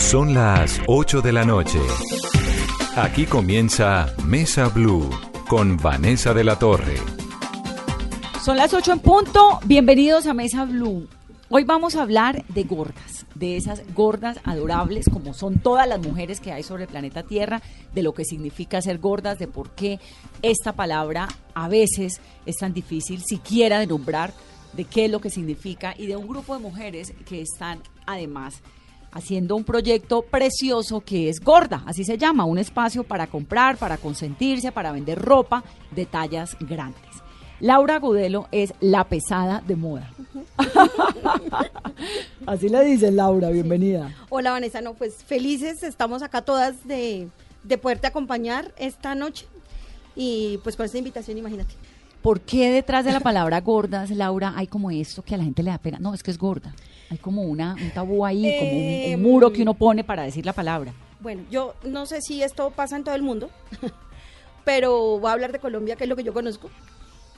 Son las 8 de la noche. Aquí comienza Mesa Blue con Vanessa de la Torre. Son las 8 en punto. Bienvenidos a Mesa Blue. Hoy vamos a hablar de gordas, de esas gordas adorables como son todas las mujeres que hay sobre el planeta Tierra, de lo que significa ser gordas, de por qué esta palabra a veces es tan difícil siquiera de nombrar, de qué es lo que significa y de un grupo de mujeres que están además haciendo un proyecto precioso que es Gorda, así se llama, un espacio para comprar, para consentirse, para vender ropa de tallas grandes. Laura Gudelo es la pesada de moda. Así le dice Laura, bienvenida. Hola Vanessa, no, pues felices, estamos acá todas de, de poderte acompañar esta noche y pues con esta invitación, imagínate. ¿Por qué detrás de la palabra gordas, Laura, hay como esto que a la gente le da pena? No, es que es gorda. Hay como una, un tabú ahí, como un, un muro que uno pone para decir la palabra. Bueno, yo no sé si esto pasa en todo el mundo, pero voy a hablar de Colombia, que es lo que yo conozco.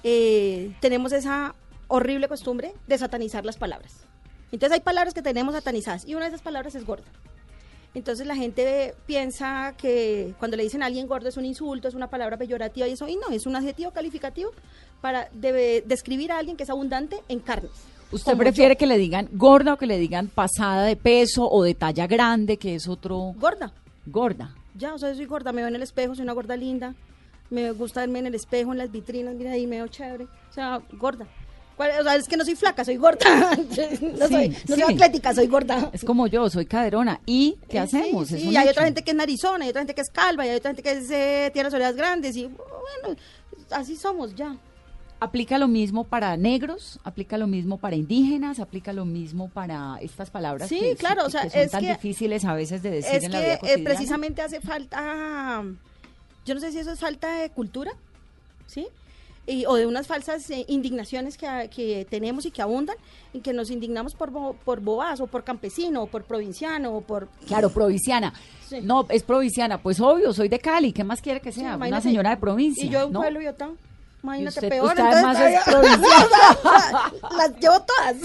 Eh, tenemos esa horrible costumbre de satanizar las palabras. Entonces hay palabras que tenemos satanizadas y una de esas palabras es gorda. Entonces la gente piensa que cuando le dicen a alguien gordo es un insulto, es una palabra peyorativa y eso, y no, es un adjetivo calificativo para describir a alguien que es abundante en carnes. ¿Usted prefiere que le digan gorda o que le digan pasada de peso o de talla grande, que es otro Gorda, gorda? ya, o sea, yo soy gorda, me veo en el espejo, soy una gorda linda, me gusta verme en el espejo, en las vitrinas, mira ahí, me veo chévere, o sea, gorda. ¿Cuál- O sea, es que no soy flaca, soy gorda, no, Sí, soy, no soy atlética, soy gorda. Es como yo, soy caderona. ¿Y qué Eh, hacemos? Sí, y hay hecho. otra gente que es narizona, hay otra gente que es calva, y hay otra gente que es, eh, tiene las orejas grandes, y bueno, así somos ya. ¿Aplica lo mismo para negros? ¿Aplica lo mismo para indígenas? ¿Aplica lo mismo para estas palabras Sí, que, claro, que- o sea, que son es tan que- difíciles a veces de decir Es en la que vida eh, cotidiana? precisamente hace falta, yo no sé si eso es falta de cultura, ¿sí? Y- o de unas falsas eh, indignaciones que, que tenemos y que abundan, y que nos indignamos por, bo- por bobas, o por campesino, o por provinciano, o por... Claro, provinciana. Sí. No, es provinciana. Pues obvio, soy de Cali. ¿Qué más quiere que Sí, sea? Una señora de provincia. Y yo de un ¿no? pueblo Yotá. Imagínate, usted- peor. usted entonces además es todavía- Las llevo todas.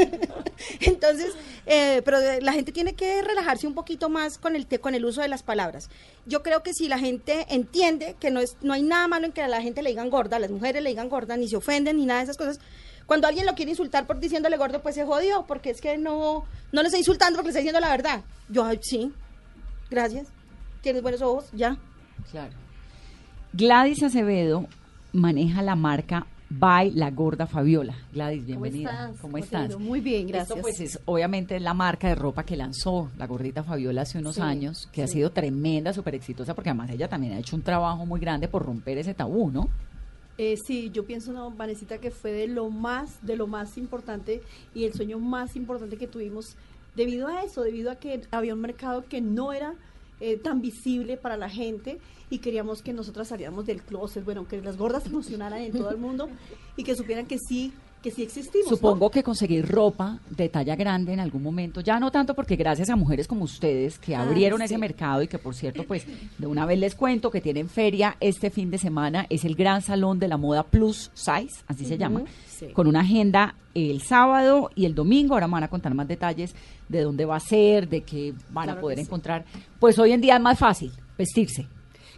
entonces, eh, pero de- la gente tiene que relajarse un poquito más con el, con el uso de las palabras. Yo creo que si la gente entiende que no, es, no hay nada malo en que a la gente le digan gorda, a las mujeres le digan gorda, ni se ofenden, ni nada de esas cosas. Cuando alguien lo quiere insultar por diciéndole gordo, pues se jodió, porque es que no, no le está insultando porque le está diciendo la verdad. Yo, ay, sí, gracias. Tienes buenos ojos, ya. Claro. Gladys Acevedo maneja la marca By La Gorda Fabiola. Gladys, bienvenida. estás? ¿Cómo ¿Cómo estás? ido? Muy bien, Esto gracias. pues es obviamente la marca de ropa que lanzó la gordita Fabiola hace unos Sí, años, que ha sido tremenda, súper exitosa, porque además ella también ha hecho un trabajo muy grande por romper ese tabú, ¿no? Eh, sí, yo pienso, no, Vanesita, que fue de lo más, de lo más importante y el sueño más importante que tuvimos debido a eso, debido a que había un mercado que no era eh, tan visible para la gente y queríamos que nosotras salíamos del closet, bueno, que las gordas se emocionaran en todo el mundo y que supieran que sí, que sí existimos. ¿no? Supongo que conseguir ropa de talla grande en algún momento, ya no tanto porque gracias a mujeres como ustedes que Ah, abrieron sí. ese mercado y que por cierto, pues de una vez les cuento que tienen feria este fin de semana, es el gran salón de la moda plus size, así se llama, sí. con una agenda el sábado y el domingo, ahora me van a contar más detalles de dónde va a ser, de qué van a poder sí. encontrar. Pues hoy en día es más fácil vestirse,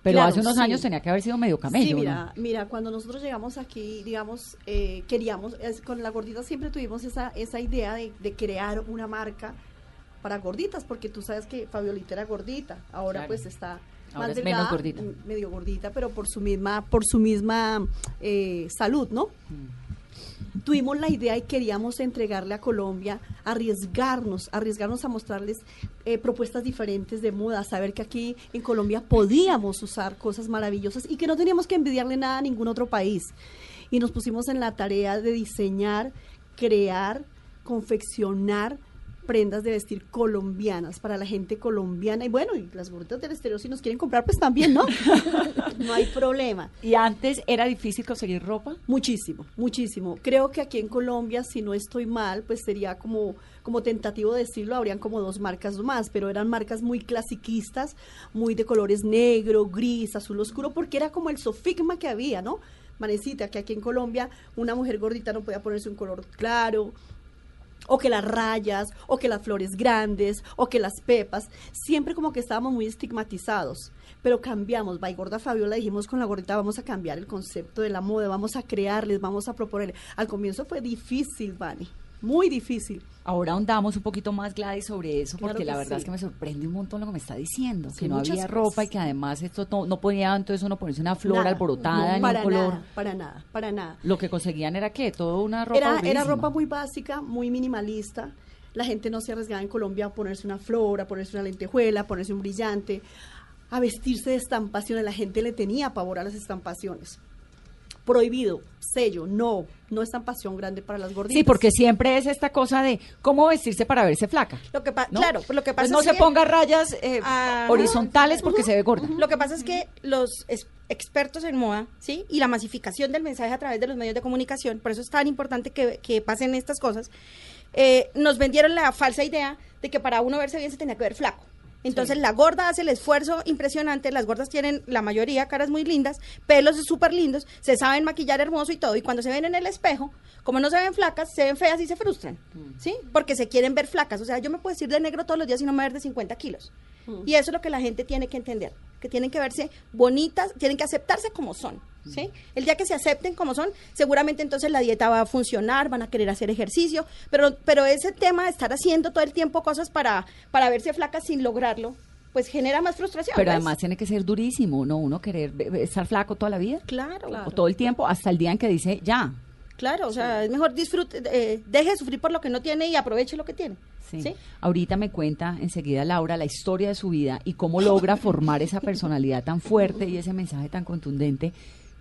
pero Claro, hace unos sí. años tenía que haber sido medio camello. Sí, ¿no? mira, mira, cuando nosotros llegamos aquí, digamos, eh, queríamos, es- con la gordita siempre tuvimos esa, esa idea de, de crear una marca para gorditas, porque tú sabes que Fabiolita era gordita, ahora Claro. pues está Ahora más menos delgada, gordita. medio gordita, pero por su misma, por su misma eh, salud, ¿no? Tuvimos la idea y queríamos entregarle a Colombia, arriesgarnos, arriesgarnos a mostrarles eh, propuestas diferentes de moda, saber que aquí en Colombia podíamos usar cosas maravillosas y que no teníamos que envidiarle nada a ningún otro país. Y nos pusimos en la tarea de diseñar, crear, confeccionar prendas de vestir colombianas para la gente colombiana y bueno, y las gorditas del exterior si nos quieren comprar pues también, ¿no? no hay problema. ¿Y antes era difícil conseguir ropa? Muchísimo, muchísimo. Creo que aquí en Colombia, si no estoy mal, pues sería como, como tentativo de decirlo, habrían como dos marcas más, pero eran marcas muy clasiquistas, muy de colores negro, gris, azul oscuro, porque era como el sofigma que había, ¿no? Manecita, que aquí en Colombia una mujer gordita no podía ponerse un color claro, o que las rayas, o que las flores grandes, o que las pepas, siempre como que estábamos muy estigmatizados. Pero cambiamos, by Gorda Fabiola dijimos con la gordita vamos a cambiar el concepto de la moda, vamos a crearles, vamos a proponer. Al comienzo fue difícil, Vani, muy difícil. Ahora ahondamos un poquito más, Gladys, sobre eso, Claro porque la que verdad sí. es que me sorprende un montón lo que me está diciendo, Sí, que no había cosas. ropa y que además esto no, no podía entonces uno ponerse una flor Nada, alborotada no, ni un color. Nada, para nada, para nada. Lo que conseguían era qué, todo una ropa Era, era ropa muy básica, muy minimalista. La gente no se arriesgaba en Colombia a ponerse una flor, a ponerse una lentejuela, a ponerse un brillante, a vestirse de estampaciones. La gente le tenía pavor a las estampaciones. Prohibido, sello, no, no estampación grande para las gorditas. Sí, porque siempre es esta cosa de cómo vestirse para verse flaca. Lo que ¿no? Claro, pues lo que Pues pasa no es se que- ponga rayas eh, Ajá. horizontales porque se ve gorda. Lo que pasa es que los es- expertos en moda, ¿sí? Y la masificación del mensaje a través de los medios de comunicación, por eso es tan importante que, que pasen estas cosas, eh, nos vendieron la falsa idea de que para uno verse bien se tenía que ver flaco. Entonces la gorda hace el esfuerzo impresionante, las gordas tienen la mayoría caras muy lindas, pelos súper lindos, se saben maquillar hermoso y todo, y cuando se ven en el espejo, como no se ven flacas, se ven feas y se frustran, ¿sí? Porque se quieren ver flacas, o sea, yo me puedo decir de negro todos los días y no me ver de 50 kilos. Y eso es lo que la gente tiene que entender, que tienen que verse bonitas, tienen que aceptarse como son, ¿sí? El día que se acepten como son, seguramente entonces la dieta va a funcionar, van a querer hacer ejercicio, pero, pero ese tema de estar haciendo todo el tiempo cosas para, para verse flacas sin lograrlo, pues genera más frustración. Pero ¿ves? además tiene que ser durísimo, ¿no? Uno querer estar flaco toda la vida. Claro, O todo el tiempo, hasta el día en que dice, ya. claro, o sea, es mejor disfrute, eh, deje de sufrir por lo que no tiene y aproveche lo que tiene. Sí. ¿sí? Ahorita me cuenta enseguida Laura la historia de su vida y cómo logra formar esa personalidad tan fuerte y ese mensaje tan contundente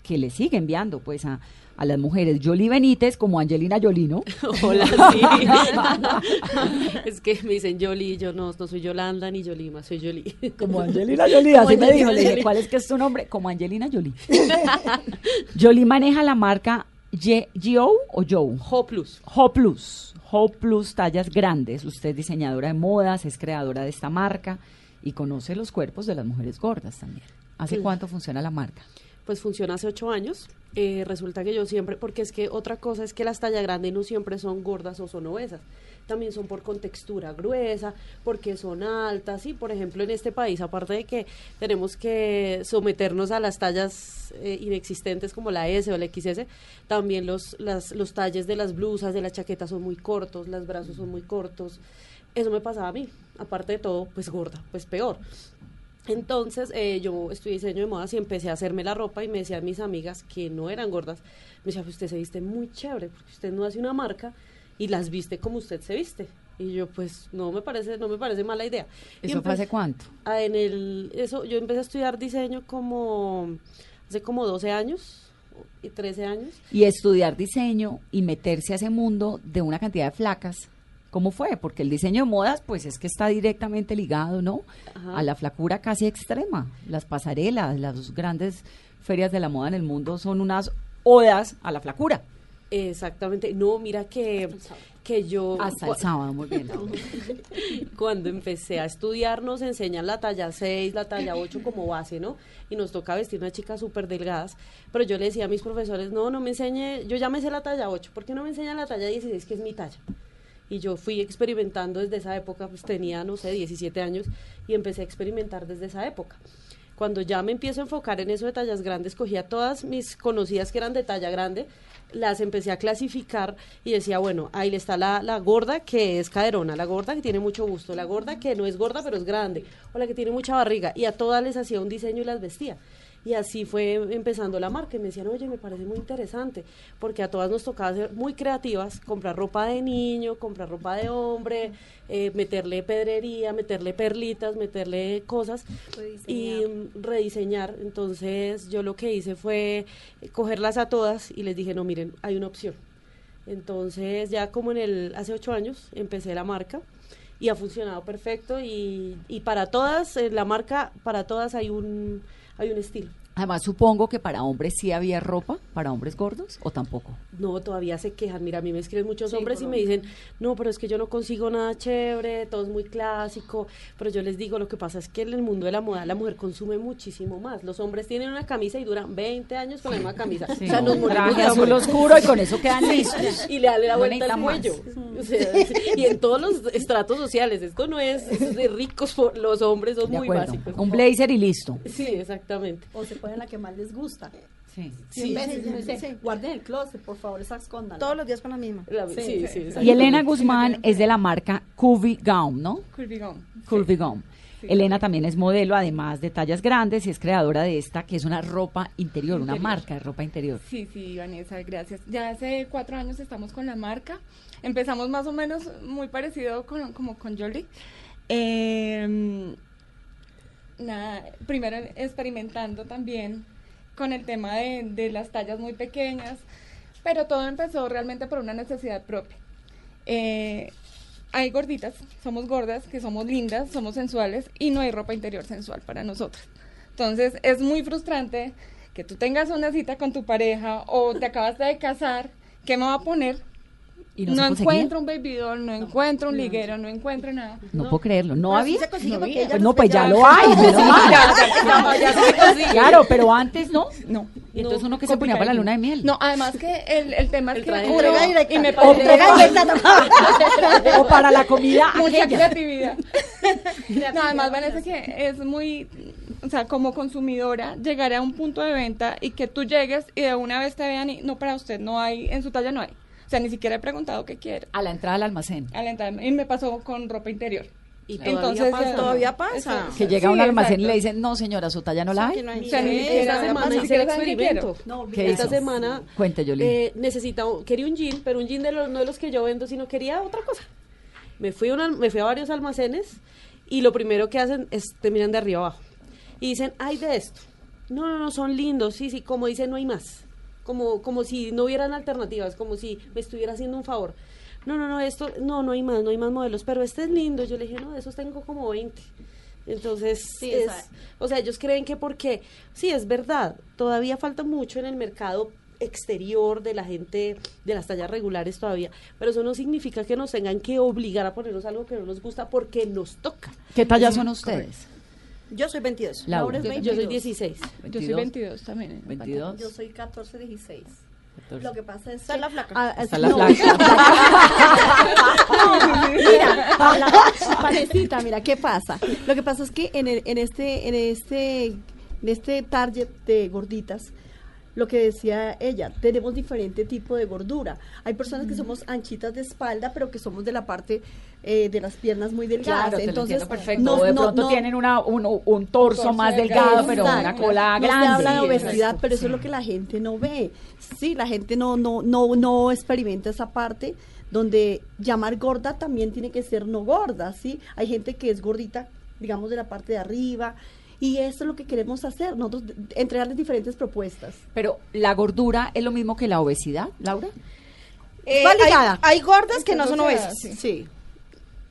que le sigue enviando pues a, a las mujeres. Jolie Benítez como Angelina Jolie, ¿no? Hola, sí. es que me dicen Yoli, yo no, no soy Yolanda ni Yolima, soy Yoli. Como Angelina Jolie, así me dijo. Le dije. ¿cuál es que es tu nombre? Como Angelina Jolie. Jolie maneja la marca Gio o Joe. Jo Plus. Ho Plus, Ho Plus tallas grandes. Usted es diseñadora de modas, es creadora de esta marca y conoce los cuerpos de las mujeres gordas también. ¿Hace Claro. cuánto funciona la marca? Pues funciona hace ocho años. Eh, resulta que yo siempre, porque es que otra cosa es que las tallas grandes no siempre son gordas o son obesas. También son por contextura gruesa, porque son altas. Y por ejemplo, en este país, aparte de que tenemos que someternos a las tallas eh, inexistentes como la S o la XS, también los, las, los talles de las blusas, de las chaquetas son muy cortos, los brazos son muy cortos. Eso me pasaba a mí. Aparte de todo, pues gorda, pues peor. Entonces eh, yo estudié diseño de modas y empecé a hacerme la ropa y me decían mis amigas que no eran gordas, me decían, "Pues usted se viste muy chévere, porque usted no hace una marca y las viste como usted se viste. Y yo pues no me parece, no me parece mala idea. ¿Eso fue hace cuánto? Ah, en el, eso, yo empecé a estudiar diseño como hace como 12 años y 13 años. Y estudiar diseño y meterse a ese mundo de una cantidad de flacas. ¿Cómo fue? Porque el diseño de modas, pues es que está directamente ligado, ¿no? Ajá. A la flacura casi extrema. Las pasarelas, las grandes ferias de la moda en el mundo son unas odas a la flacura. Exactamente. No, mira que, que yo... Hasta el sábado, muy bien. Cuando empecé a estudiar nos enseñan la talla 6, la talla 8 como base, ¿no? Y nos toca vestir unas chicas súper delgadas. Pero yo le decía a mis profesores, no, no me enseñe, yo ya me sé la talla 8, ¿por qué no me enseñan la talla 16, que es mi talla? Y yo fui experimentando desde esa época, pues tenía, no sé, 17 años y empecé a experimentar desde esa época. Cuando ya me empiezo a enfocar en eso de tallas grandes, cogía todas mis conocidas que eran de talla grande, las empecé a clasificar y decía, bueno, ahí está la, la gorda que es caderona, la gorda que tiene mucho gusto, la gorda que no es gorda pero es grande, o la que tiene mucha barriga, y a todas les hacía un diseño y las vestía. Y así fue empezando la marca y me decían, oye, me parece muy interesante, porque a todas nos tocaba ser muy creativas, comprar ropa de niño, comprar ropa de hombre, eh, meterle pedrería, meterle perlitas, meterle cosas y mm, rediseñar. Entonces yo lo que hice fue eh, cogerlas a todas y les dije, no, miren, hay una opción. Entonces ya como en el, hace ocho años empecé la marca y ha funcionado perfecto y, y para todas, en la marca, para todas hay un, hay un estilo. Además, supongo que para hombres sí había ropa, para hombres gordos, o tampoco. No, todavía se quejan. Mira, a mí me escriben muchos hombres y me dicen, no, pero es que yo no consigo nada chévere, todo es muy clásico. Pero yo les digo, lo que pasa es que en el mundo de la moda la mujer consume muchísimo más. Los hombres tienen una camisa y duran 20 años con la misma camisa. Sí, o sea, nos traje azul oscuro y con eso quedan listos. y le da la No vuelta al cuello. O sea, y en todos los estratos sociales. Esto no es de ricos, los hombres son De muy acuerdo. básicos. Un blazer y listo. Sí, exactamente. O se ponen la que más les gusta. Sí. Veces, sí, guarden el closet, por favor, esa escondan. Todos los días con la misma. La- sí, sí, Y. Elena Guzmán es de la marca Curvy Gown, ¿no? Curvy Gown. Curvy Gown. Elena también es modelo, además de tallas grandes, y es creadora de esta, que es una ropa interior, una marca de ropa interior. Sí, sí, Vanessa, gracias. Ya hace cuatro años estamos con la marca. Empezamos más o menos muy parecido con, como con Jolie. Eh, nada, primero experimentando también con el tema de, las tallas muy pequeñas, pero todo empezó realmente por una necesidad propia. Eh, hay gorditas, somos gordas, que somos lindas, somos sensuales y no hay ropa interior sensual para nosotras. Entonces es muy frustrante que tú tengas una cita con tu pareja o te acabas de casar, ¿qué me va a poner? Y no, No, encuentro un baby doll, no, encuentro un liguero, no encuentro nada. No puedo creerlo. ¿No Pero sí había? consigue No había. Pues no, pues ya lo hay. Claro, pero antes no. No. Y entonces uno que se ponía para la luna de miel. No, además que el, el tema es El que directa. y me nomás. O para la comida mucha aquella. creatividad. no, además Vanessa que es muy, o sea, como consumidora, llegar a un punto de venta y que tú llegues y de una vez te vean y no para usted no hay, en su talla no hay. O sea, ni siquiera he preguntado qué quiere. A la entrada al almacén. A la entrada, Y me pasó con ropa interior. Y Entonces, todavía pasa. Todavía pasa. eso- Que llega a un almacén y le dicen, no señora, su talla no la Que hay. no hay O sea, ni ni siquiera Esta semana hice el experimento. quiero. No, ¿Qué Esta semana Cuente, eh, necesitaba, quería un jean, pero un jean de los, no de los que yo vendo, sino quería otra cosa. Me fui, a una- me fui a varios almacenes y lo primero que hacen es te miran de arriba abajo y dicen, hay de esto. No, no, no, son lindos, sí, sí, como dicen, no hay más. Como, como si no hubieran alternativas, como si me estuviera haciendo un favor. No, no, no, esto, no, no hay más, no hay más modelos, pero este es lindo. Yo le dije, no, de esos tengo como 20. Entonces, Sí, es, o sea, ellos creen que porque, sí, es verdad, todavía falta mucho en el mercado exterior de la gente de las tallas regulares todavía, pero eso no significa que nos tengan que obligar a ponernos algo que no nos gusta porque nos toca. ¿Qué talla son ustedes? Yo soy 22. Laura. Laura es Yo soy 22. 16. Yo soy 16 también. en 22. Yo soy 14, 16. 14. Lo que pasa es Está que- la flaca. Ah, Está es- la no. mira, la- Vanesita, mira, ¿qué pasa? Lo que pasa es que en, el- en este, en este, en este target de gorditas, lo que decía ella, tenemos diferente tipo de gordura. Hay personas que somos anchitas de espalda, pero que somos de la parte eh, de las piernas muy delgadas. Claro, Entonces, perfecto. no- de pronto no- tienen una, un, un torso, torso más delgado, delgado, pero una cola No se grande. habla de obesidad, pero eso es lo que la gente no ve. Sí, la gente no, no, no, no experimenta esa parte donde llamar gorda también tiene que ser no gorda, ¿sí? Hay gente que es gordita, digamos, de la parte de arriba, y eso es lo que queremos hacer, nosotros entregarles diferentes propuestas. Pero la gordura es lo mismo que la obesidad, Laura. Eh, Va hay, ligada. hay gordas que no son obesas. sí. Sí.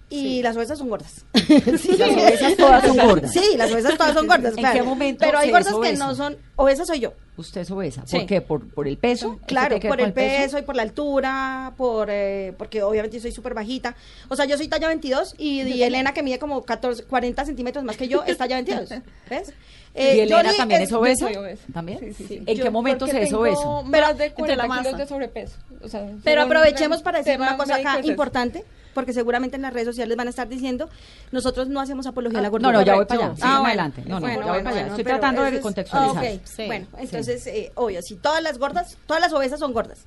Y las obesas son gordas. Las obesas todas son gordas. Sí, las obesas todas son gordas. ¿En claro. qué momento Pero hay gordas que no son. Obesas soy yo. Usted es obesa. Sí. ¿Por qué? ¿Por, por el peso? ¿Eso Claro, por el peso y por la altura, por eh, porque obviamente soy súper bajita. O sea, yo soy talla 22 y, y Elena, que mide como 14, 40 centímetros más que yo, es talla 22. ¿Ves? ¿Y Eh, Elena también es, obesa? soy obesa. ¿También? Sí, sí, sí. ¿En Yo- qué momento se es obeso? Más de Entre la 40 kilos masa. de sobrepeso. O sea, Pero aprovechemos para decir una cosa acá importante, porque seguramente en las redes sociales van a estar diciendo, nosotros no hacemos apología a la No, gordura. no, ya voy para allá. Ah, Sigan bueno. adelante. No, no, Bueno, ya voy bueno, para allá. Estoy tratando de es- contextualizar. ah, ok. Sí, Bueno, sí. entonces, eh, obvio, si todas las gordas, todas las obesas son gordas,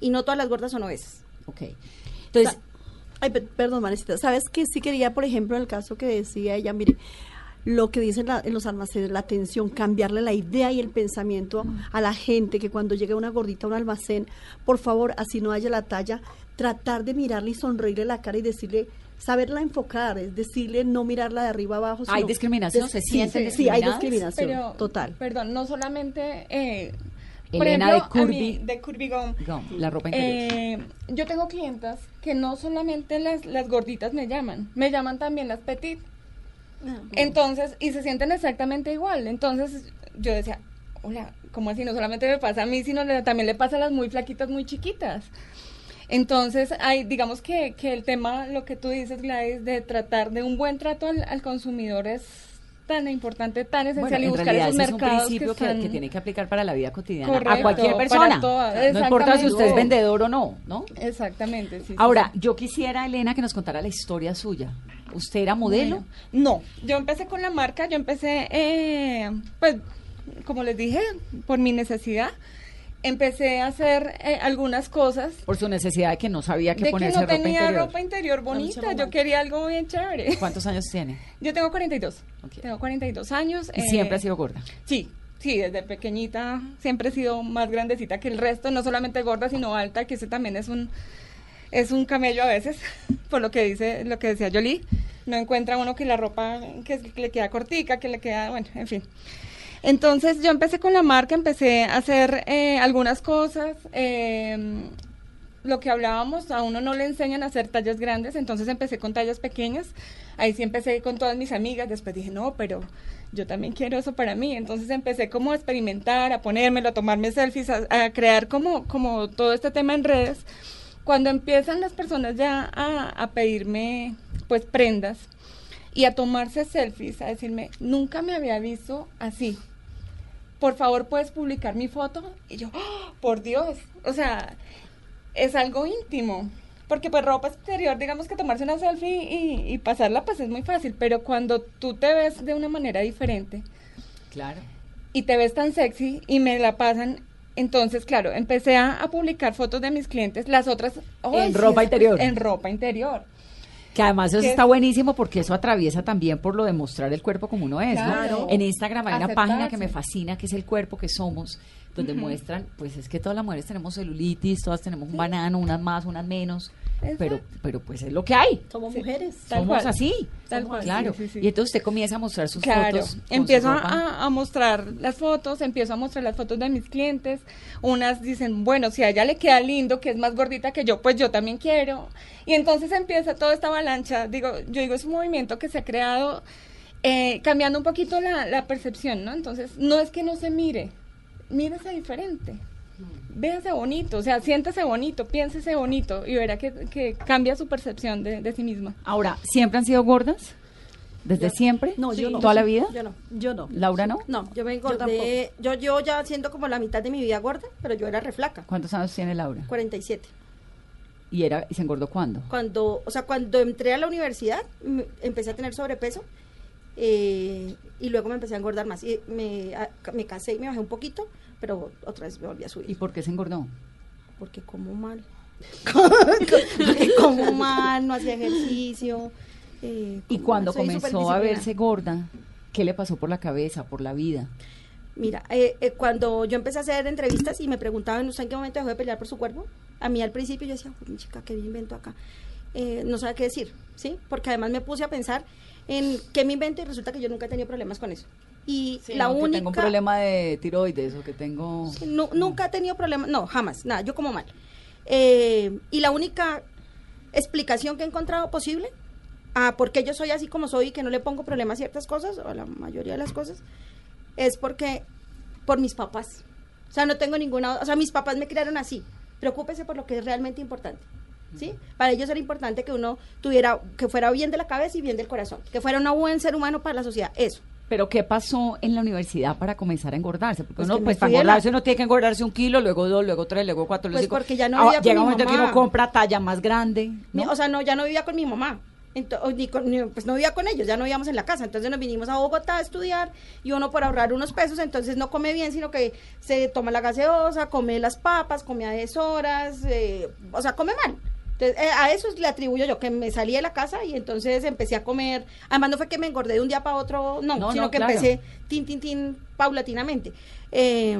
y no todas las gordas son obesas. Ok. Entonces, Ay, pe- perdón, Marecita. ¿Sabes que Sí quería, por ejemplo, en el caso que decía ella, mire, lo que dicen la- en los almacenes, la atención, cambiarle la idea y el pensamiento a la gente, que cuando llegue una gordita a un almacén, por favor, así no haya la talla, tratar de mirarle y sonreírle la cara y decirle, saberla enfocar, es decirle no mirarla de arriba abajo. ¿Hay discriminación? des- ¿Se sí, sienten sí, Sí, hay discriminadas? discriminación, Pero, total. Perdón, no solamente eh, Por Elena ejemplo, de a mí, de Curvy Gum, Gum, la ropa interior. eh, yo tengo clientas que no solamente las, las gorditas me llaman, me llaman también las petit. Entonces, y se sienten exactamente igual. Entonces, yo decía, hola, ¿cómo así? No solamente me pasa a mí, sino le- también le pasa a las muy flaquitas, muy chiquitas. Entonces, hay, digamos que, que el tema, lo que tú dices, Gladys, de tratar de un buen trato al, al consumidor es tan importante, tan esencial Bueno, y buscar realidad esos ese es un mercados principio que, están- que tiene que aplicar para la vida cotidiana a Correcto, cualquier para persona. todas, no importa si usted es vendedor o no, ¿no? Exactamente, sí, Ahora, sí. yo quisiera, Elena, que nos contara la historia suya. ¿Usted era modelo? No, yo empecé con la marca, yo empecé, eh, pues, como les dije, por mi necesidad, empecé a hacer eh, algunas cosas. Por su necesidad de que no sabía de que ponerse no ropa tenía interior. ropa interior bonita, yo quería algo bien chévere. ¿Cuántos años tiene? Yo tengo 42, Ok. tengo 42 años. Y eh, siempre ha sido gorda. Sí, sí, desde pequeñita siempre he sido más grandecita que el resto, no solamente gorda, sino alta, que ese también es un es un camello a veces, por lo que dice, lo que decía Jolie, no encuentra uno que la ropa que, que le queda cortica, que le queda, bueno, en fin. Entonces yo empecé con la marca, empecé a hacer eh, algunas cosas, eh, lo que hablábamos, a uno no le enseñan a hacer tallas grandes, entonces empecé con tallas pequeñas, ahí sí empecé con todas mis amigas, después dije, no, pero yo también quiero eso para mí, entonces empecé como a experimentar, a ponérmelo, a tomarme selfies, a, a crear como, como todo este tema en redes. Cuando empiezan las personas ya a, a pedirme pues prendas y a tomarse selfies, a decirme, nunca me había visto así, por favor puedes publicar mi foto y yo ¡ah! por Dios o sea es algo íntimo porque pues ropa exterior digamos que tomarse una selfie y, y pasarla pues es muy fácil pero cuando tú te ves de una manera diferente Claro. y te ves tan sexy y me la pasan entonces claro empecé a, a publicar fotos de mis clientes las otras ¡ay, En ropa interior. en ropa interior Que además eso está es- buenísimo porque eso atraviesa también por lo de mostrar el cuerpo como uno es. ¿no? Claro. En Instagram hay una página que me fascina, que es el cuerpo que somos, donde muestran, pues es que todas las mujeres tenemos celulitis, todas tenemos un banano, unas más, unas menos, pero, pero pues es lo que hay. Somos mujeres. Tal somos cual. así. Tal cual, Claro. sí, sí, sí. Y entonces usted comienza a mostrar sus Claro, fotos. su empiezo ropa. a, a mostrar las fotos, empiezo a mostrar las fotos de mis clientes. Unas dicen, bueno, si a ella le queda lindo, que es más gordita que yo, pues yo también quiero. Y entonces empieza toda esta avalancha. Digo, yo digo, es un movimiento que se ha creado eh, cambiando un poquito la, la percepción, ¿no? Entonces, no es que no se mire, mírese diferente. Véase bonito, o sea, siéntese bonito, piénsese bonito y verá que, que cambia su percepción de, de sí misma. Ahora, ¿siempre han sido gordas? ¿Desde Yo- siempre? No, yo no. ¿Toda la vida? Yo no. Yo no. ¿Laura no? No, yo me engordé. Yo, yo ya siendo como la mitad de mi vida gorda, pero yo era reflaca. ¿Cuántos años tiene Laura? 47. ¿Y, era, y se engordó cuándo? Cuando, o sea, cuando entré a la universidad, empecé a tener sobrepeso eh, y luego me empecé a engordar más. Y me, a- me casé y me bajé un poquito, pero otra vez me volví a subir. ¿Y por qué se engordó? Porque como mal. Porque como mal, no hacía ejercicio. eh, Y cuando mal, comenzó a verse gorda, ¿qué le pasó por la cabeza, por la vida? Mira, eh, eh, cuando yo empecé a hacer entrevistas y me preguntaban, ¿usted en qué momento dejó de pelear por su cuerpo? A mí al principio yo decía, "Uy, mi chica, ¿qué me invento acá? Eh, no sabía qué decir, ¿sí? Porque además me puse a pensar en qué me invento y resulta que yo nunca he tenido problemas con eso. Y la no, que única... tengo un problema de tiroides o que tengo... Nu- nunca he tenido problemas, no, jamás, nada, yo como mal. Eh, y la única explicación que he encontrado posible a por qué yo soy así como soy y que no le pongo problema a ciertas cosas, o a la mayoría de las cosas, es porque, por mis papás. O sea, no tengo ninguna, o sea, mis papás me criaron así. Preocúpese por lo que es realmente importante. ¿Sí? Para ellos era importante que uno tuviera, que fuera bien de la cabeza y bien del corazón, que fuera un buen ser humano para la sociedad, eso. Pero ¿qué pasó en la universidad para comenzar a engordarse? Porque Pues uno, pues para la- engordarse uno tiene que engordarse un kilo, luego dos, luego tres, luego cuatro, luego Pues cinco. porque ya no Ah, vivía con Llega mi un momento que uno compra talla más grande, ¿no? O sea, no, ya no vivía con mi mamá. Ento- o ni con- ni- pues no vivía con ellos, ya no vivíamos en la casa. Entonces nos vinimos a Bogotá a estudiar y uno por ahorrar unos pesos, entonces no come bien, sino que se toma la gaseosa, come las papas, come a deshoras, eh, o sea, come mal. Entonces, eh, a eso le atribuyo yo, que me salí de la casa y entonces empecé a comer. Además, no fue que me engordé de un día para otro, no, No, sino no, que claro. empecé tin, tin, tin, paulatinamente. Eh,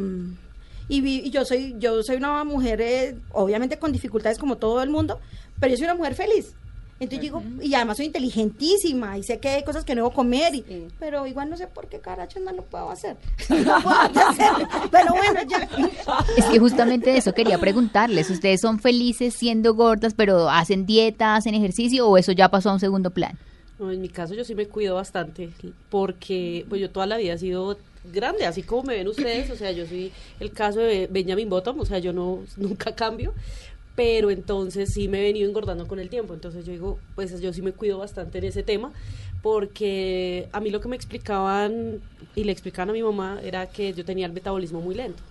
y, vi- y yo soy yo soy una mujer, eh, obviamente con dificultades como todo el mundo, pero yo soy una mujer feliz. Entonces digo, y además soy inteligentísima y sé que hay cosas que no debo comer, y- pero igual no sé por qué carachos no lo puedo hacer. No puedo hacerlo. Pero bueno, ya. Es que justamente de eso quería preguntarles. ¿Ustedes son felices siendo gordas, pero hacen dieta, hacen ejercicio o eso ya pasó a un segundo plan? No, en mi caso yo sí me cuido bastante porque pues yo toda la vida he sido grande, así como me ven ustedes, o sea, yo soy el caso de Benjamin Bottom, o sea, yo no nunca cambio, pero entonces sí me he venido engordando con el tiempo, entonces yo digo, pues yo sí me cuido bastante en ese tema porque a mí lo que me explicaban y le explicaban a mi mamá era que yo tenía el metabolismo muy lento.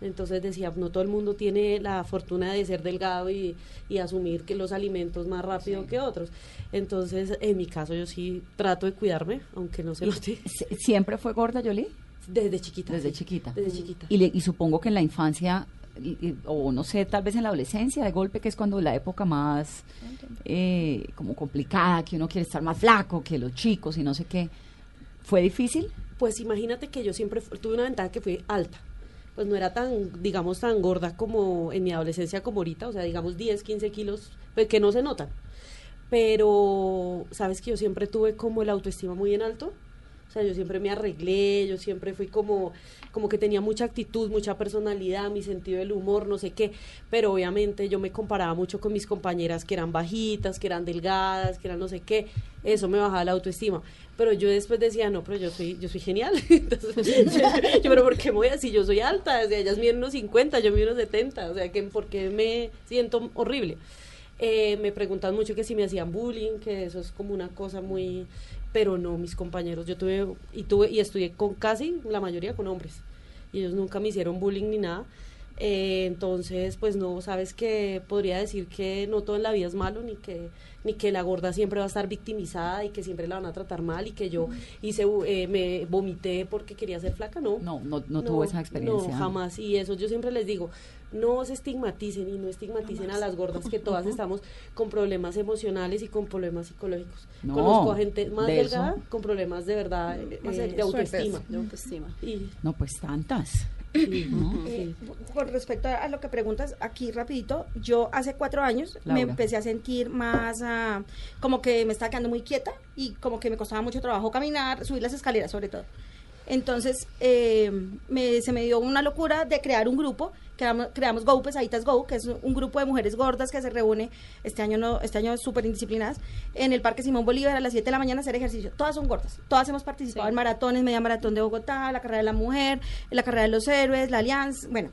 Entonces decía, no todo el mundo tiene la fortuna de ser delgado y, y asumir que los alimentos más rápido que otros. Entonces, en mi caso, yo sí trato de cuidarme, aunque no se lo Sie- ¿Siempre fue gorda, Jolie? Desde chiquita. Desde sí. chiquita. Desde chiquita. Y, le- y supongo que en la infancia, o no sé, tal vez en la adolescencia, de golpe, que es cuando la época más eh, como complicada, que uno quiere estar más flaco que los chicos y no sé qué. ¿Fue difícil? Pues imagínate que yo siempre tuve una ventaja que fui alta. Pues no era tan, digamos, tan gorda como en mi adolescencia como ahorita, o sea, digamos 10, 15 kilos, pues, que no se notan. Pero, ¿sabes que yo siempre tuve como el autoestima muy en alto? O sea, yo siempre me arreglé, yo siempre fui como, como que tenía mucha actitud, mucha personalidad, mi sentido del humor, no sé qué. Pero obviamente yo me comparaba mucho con mis compañeras que eran bajitas, que eran delgadas, que eran no sé qué. Eso me bajaba la autoestima. Pero yo después decía, no, pero yo soy, yo soy genial. Entonces, yo, pero ¿por qué me voy así? Yo soy alta, o sea, ellas miden unos 50, yo mido unos 70, o sea, que ¿por qué me siento horrible? Eh, me preguntan mucho que si me hacían bullying, que eso es como una cosa muy... Pero no, mis compañeros, yo tuve y tuve y estudié con casi la mayoría con hombres. Y ellos nunca me hicieron bullying ni nada. Eh, entonces, pues no, sabes que podría decir que no todo en la vida es malo, ni que ni que la gorda siempre va a estar victimizada y que siempre la van a tratar mal y que yo hice eh, me vomité porque quería ser flaca, no. No, no, no tuvo esa experiencia. No, jamás. Y eso yo siempre les digo, no se estigmaticen y no estigmaticen a las gordas que todas estamos con problemas emocionales y con problemas psicológicos. No, Conozco a gente más de delgada eso. con problemas de verdad eh, Más de autoestima. de autoestima. Y, No, pues tantas. Eh, con respecto a lo que preguntas aquí rapidito, yo hace cuatro años me empecé a sentir más ah, como que me estaba quedando muy quieta y como que me costaba mucho trabajo caminar, subir las escaleras sobre todo. Entonces eh, me- se me dio una locura de crear un grupo, creamos, creamos Go Pesaditas Go, que es un grupo de mujeres gordas que se reúne este año no este año súper indisciplinadas en el Parque Simón Bolívar a las 7 de la mañana a hacer ejercicio. Todas son gordas, todas hemos participado Sí. en maratones, media maratón de Bogotá, la carrera de la mujer, la carrera de los héroes, la alianza, bueno,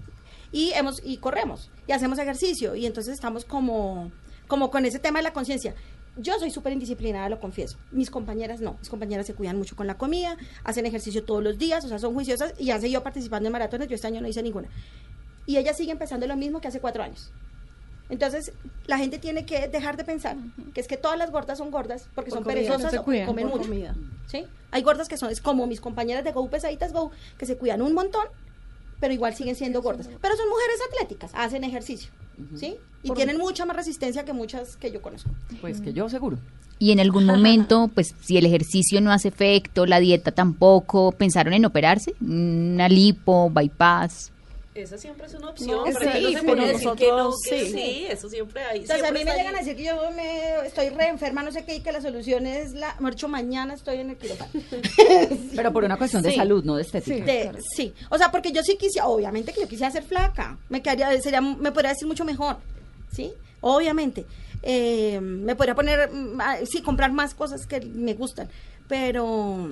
y hemos y corremos y hacemos ejercicio y entonces estamos como como con ese tema de la conciencia. Yo soy súper indisciplinada, lo confieso. Mis compañeras no. Mis compañeras se cuidan mucho con la comida, hacen ejercicio todos los días, o sea, son juiciosas y han seguido participando en maratones. Yo este año no hice ninguna. Y ellas siguen pensando lo mismo que hace cuatro años. Entonces, la gente tiene que dejar de pensar que es que todas las gordas son gordas porque Por son comida, perezosas no se o cuidan, comen mucho. comida. ¿sí? Hay gordas que son, es como mis compañeras de Go Pesaditas Go, que se cuidan un montón, pero igual siguen siendo gordas. Pero son mujeres atléticas, hacen ejercicio, ¿sí? Y Por- tienen mucha más resistencia que muchas que yo conozco. Pues que yo seguro. Y en algún momento, pues si el ejercicio no hace efecto, la dieta tampoco, pensaron en operarse, una lipo, bypass. Esa siempre es una opción, No, pero sí, que no se pero puede decir que no, nosotros, que sí. sí, eso siempre hay. Entonces a mí me llegan a decir que yo me estoy re enferma, no sé qué, y que la solución es la, mucho mañana estoy en el quirófano. Pero por una cuestión de Sí. salud, no de estética. De- sí, o sea, porque yo sí quisiera, obviamente que yo quisiera ser flaca, me quedaría, sería, me podría decir mucho mejor, ¿sí? Obviamente, Eh, me podría poner, mm, sí, comprar más cosas que me gustan, pero,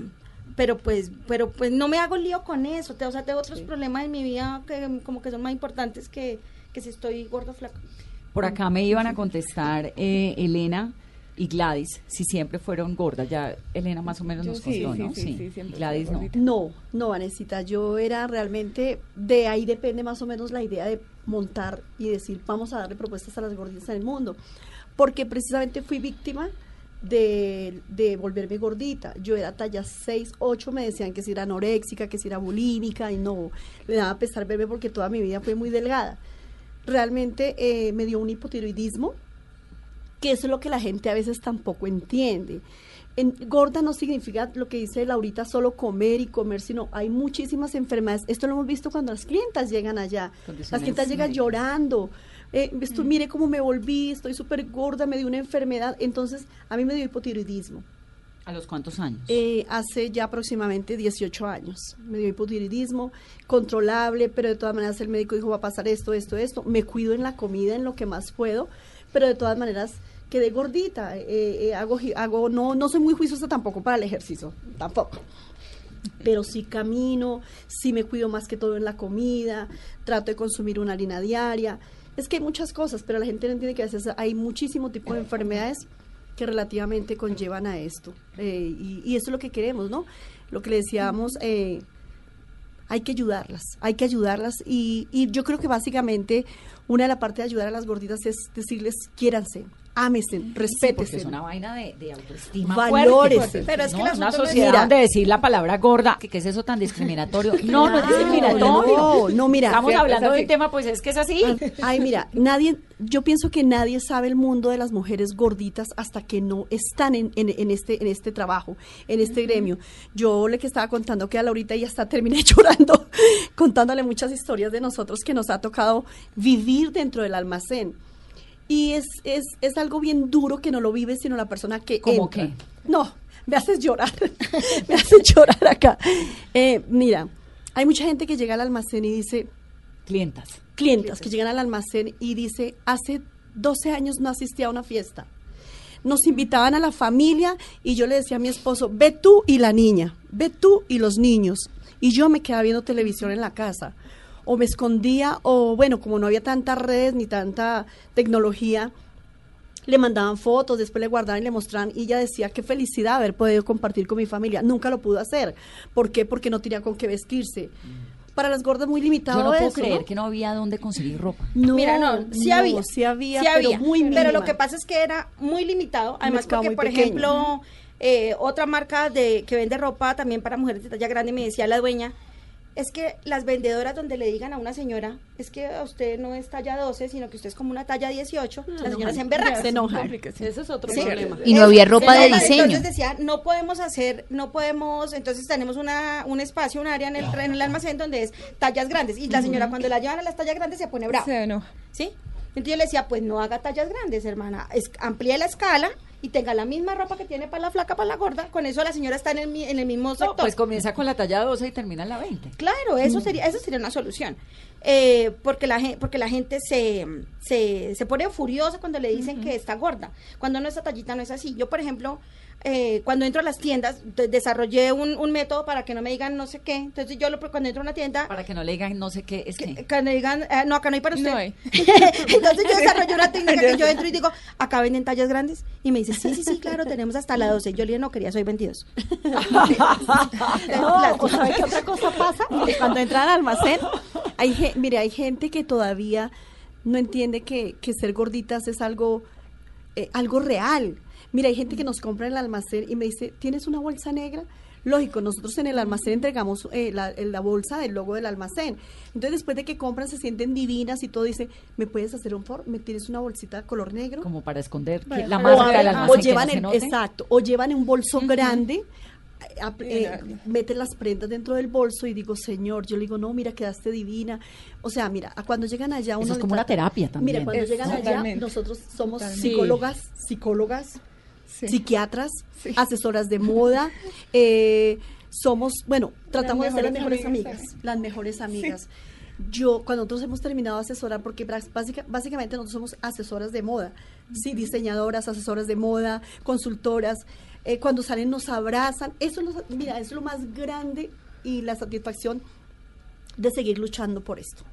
pero pues, pero pues no me hago lío con eso, te- o sea, tengo otros problemas en mi vida que como que son más importantes que, que si estoy gorda o flaca. Por acá me iban a contestar eh, Elena y Gladys, si siempre fueron gordas. Ya Elena más o menos Yo nos sí, contó, sí, ¿no? sí, sí, siempre Gladys no. No, no, Vanesita, yo era realmente, de ahí depende más o menos la idea de montar y decir, vamos a darle propuestas a las gorditas en el mundo, porque precisamente fui víctima de, de volverme gordita. Yo era talla 6, 8, me decían que si era anoréxica, que si era bulímica, y no, me daba pesar verme porque toda mi vida fue muy delgada. Realmente eh, me dio un hipotiroidismo, que eso es lo que la gente a veces tampoco entiende. En, gorda no significa lo que dice Laurita, solo comer y comer, sino hay muchísimas enfermedades. Esto lo hemos visto cuando las clientas llegan allá. Las clientas llegan llorando eh, esto, mire cómo me volví, estoy súper gorda, me dio una enfermedad. Entonces, a mí me dio hipotiroidismo. ¿A los cuántos años? Eh, hace ya aproximadamente 18 años. Me dio hipotiroidismo, controlable, pero de todas maneras el médico dijo, va a pasar esto, esto, esto. Me cuido en la comida, en lo que más puedo, pero de todas maneras quedé gordita. Eh, eh, hago, hago, no, no soy muy juiciosa tampoco para el ejercicio, tampoco. Pero sí camino, sí me cuido más que todo en la comida, trato de consumir una harina diaria. Es que hay muchas cosas, pero la gente no entiende que a veces hay muchísimo tipo de enfermedades que relativamente conllevan a esto. Eh, y, y eso es lo que queremos, ¿no? Lo que le decíamos, eh, hay que ayudarlas, hay que ayudarlas. Y, y yo creo que básicamente una de las partes de ayudar a las gorditas es decirles, quiéranse, ámense, porque respétense. es una vaina de, de autoestima Valores. fuerte. Pero es que No, el una sociedad Mira. donde decir la palabra gorda, que qué es eso tan discriminatorio. No, no es discriminatorio. No, no, mira. Estamos Fíjate, hablando de un tema, pues es que es así. Ay, mira, nadie, yo pienso que nadie sabe el mundo de las mujeres gorditas hasta que no están en, en- en este, en este trabajo, en este gremio. Yo le que estaba contando que a Laurita ya está terminé llorando, contándole muchas historias de nosotros que nos ha tocado vivir dentro del almacén. Y es, es, es algo bien duro que no lo vive sino la persona que ¿Cómo entra. qué? No, me haces llorar, me haces llorar acá. Eh, mira, hay mucha gente que llega al almacén y dice, Clientas. clientas que llegan al almacén y dice, hace 12 años no asistí a una fiesta. Nos invitaban a la familia y yo le decía a mi esposo, ve tú y la niña, ve tú y los niños. Y yo me quedaba viendo televisión en la casa. O me escondía, o bueno, como no había tantas redes ni tanta tecnología, le mandaban fotos, después le guardaban y le mostraban y ella decía qué felicidad haber podido compartir con mi familia. Nunca lo pudo hacer. ¿Por qué? Porque no tenía con qué vestirse. Para las gordas muy limitado Yo no puedo eso, creer ¿no? que no había dónde conseguir ropa. No, Mira, no, sí no, había. sí había, sí pero había. muy Pero mínima. lo que pasa es que era muy limitado. Además, porque, muy por pequeño. ejemplo, eh, otra marca de que vende ropa también para mujeres de talla grande me decía la dueña, es que las vendedoras donde le digan a una señora, es que a usted no es talla 12, sino que usted es como una talla 18, la señora se. Se enojan. Ese es otro Sí. problema. Y no había ropa de Entonces diseño. decía, no podemos hacer, no podemos, entonces tenemos una, un espacio, un área en el, en el almacén donde es tallas grandes. Y la señora cuando la llevan a las tallas grandes se pone brava. Se enoja. ¿Sí? Entonces yo le decía, pues no haga tallas grandes, hermana. Es, amplíe la escala y tenga la misma ropa que tiene para la flaca, para la gorda. Con eso la señora está en el, en el mismo sector. No, pues comienza con la talla 12 y termina en la 20. Claro, eso sería, eso sería una solución. Eh, porque la gente, porque la gente se, se, se pone furiosa cuando le dicen que está gorda. Cuando no esa tallita no es así. Yo, por ejemplo, eh, cuando entro a las tiendas, de- desarrollé un, un método para que no me digan no sé qué. Entonces yo lo, cuando entro a una tienda, Para que no le digan no sé qué, es que... que me digan, eh, no, acá no hay para usted. No hay. Entonces yo desarrollo una técnica que yo entro y digo, acá venden tallas grandes. Y me dice, sí, sí, sí, claro, tenemos hasta la 12. Yo le digo, no quería, soy 22. No, ¿o sabe qué otra cosa pasa? Cuando entran al almacén, hay, mire, hay gente que todavía no entiende que, que ser gorditas es algo, eh, algo real. Mira, hay gente que nos compra en el almacén y me dice, ¿tienes una bolsa negra? Lógico, nosotros en el almacén entregamos eh, la, la bolsa del logo del almacén. Entonces, después de que compran, se sienten divinas y todo, dice, ¿me puedes hacer un favor? ¿Me tienes una bolsita color negro? Como para esconder Bueno, la o marca o, del a- almacén o que llevan no exacto o llevan un bolso grande Sí, eh, meten las prendas dentro del bolso y digo señor yo le digo no mira quedaste divina o sea mira a cuando llegan allá uno Eso es como una terapia también. mira cuando Es llegan allá totalmente, nosotros somos totalmente. psicólogas psicólogas Sí. psiquiatras Sí. asesoras de moda eh, somos bueno tratamos de ser las mejores amigas amigas las mejores amigas yo, cuando nosotros hemos terminado de asesorar, porque básica- básicamente nosotros somos asesoras de moda, sí, diseñadoras, asesoras de moda, consultoras, eh, cuando salen nos abrazan, eso es lo, mira, es lo más grande y la satisfacción de seguir luchando por esto.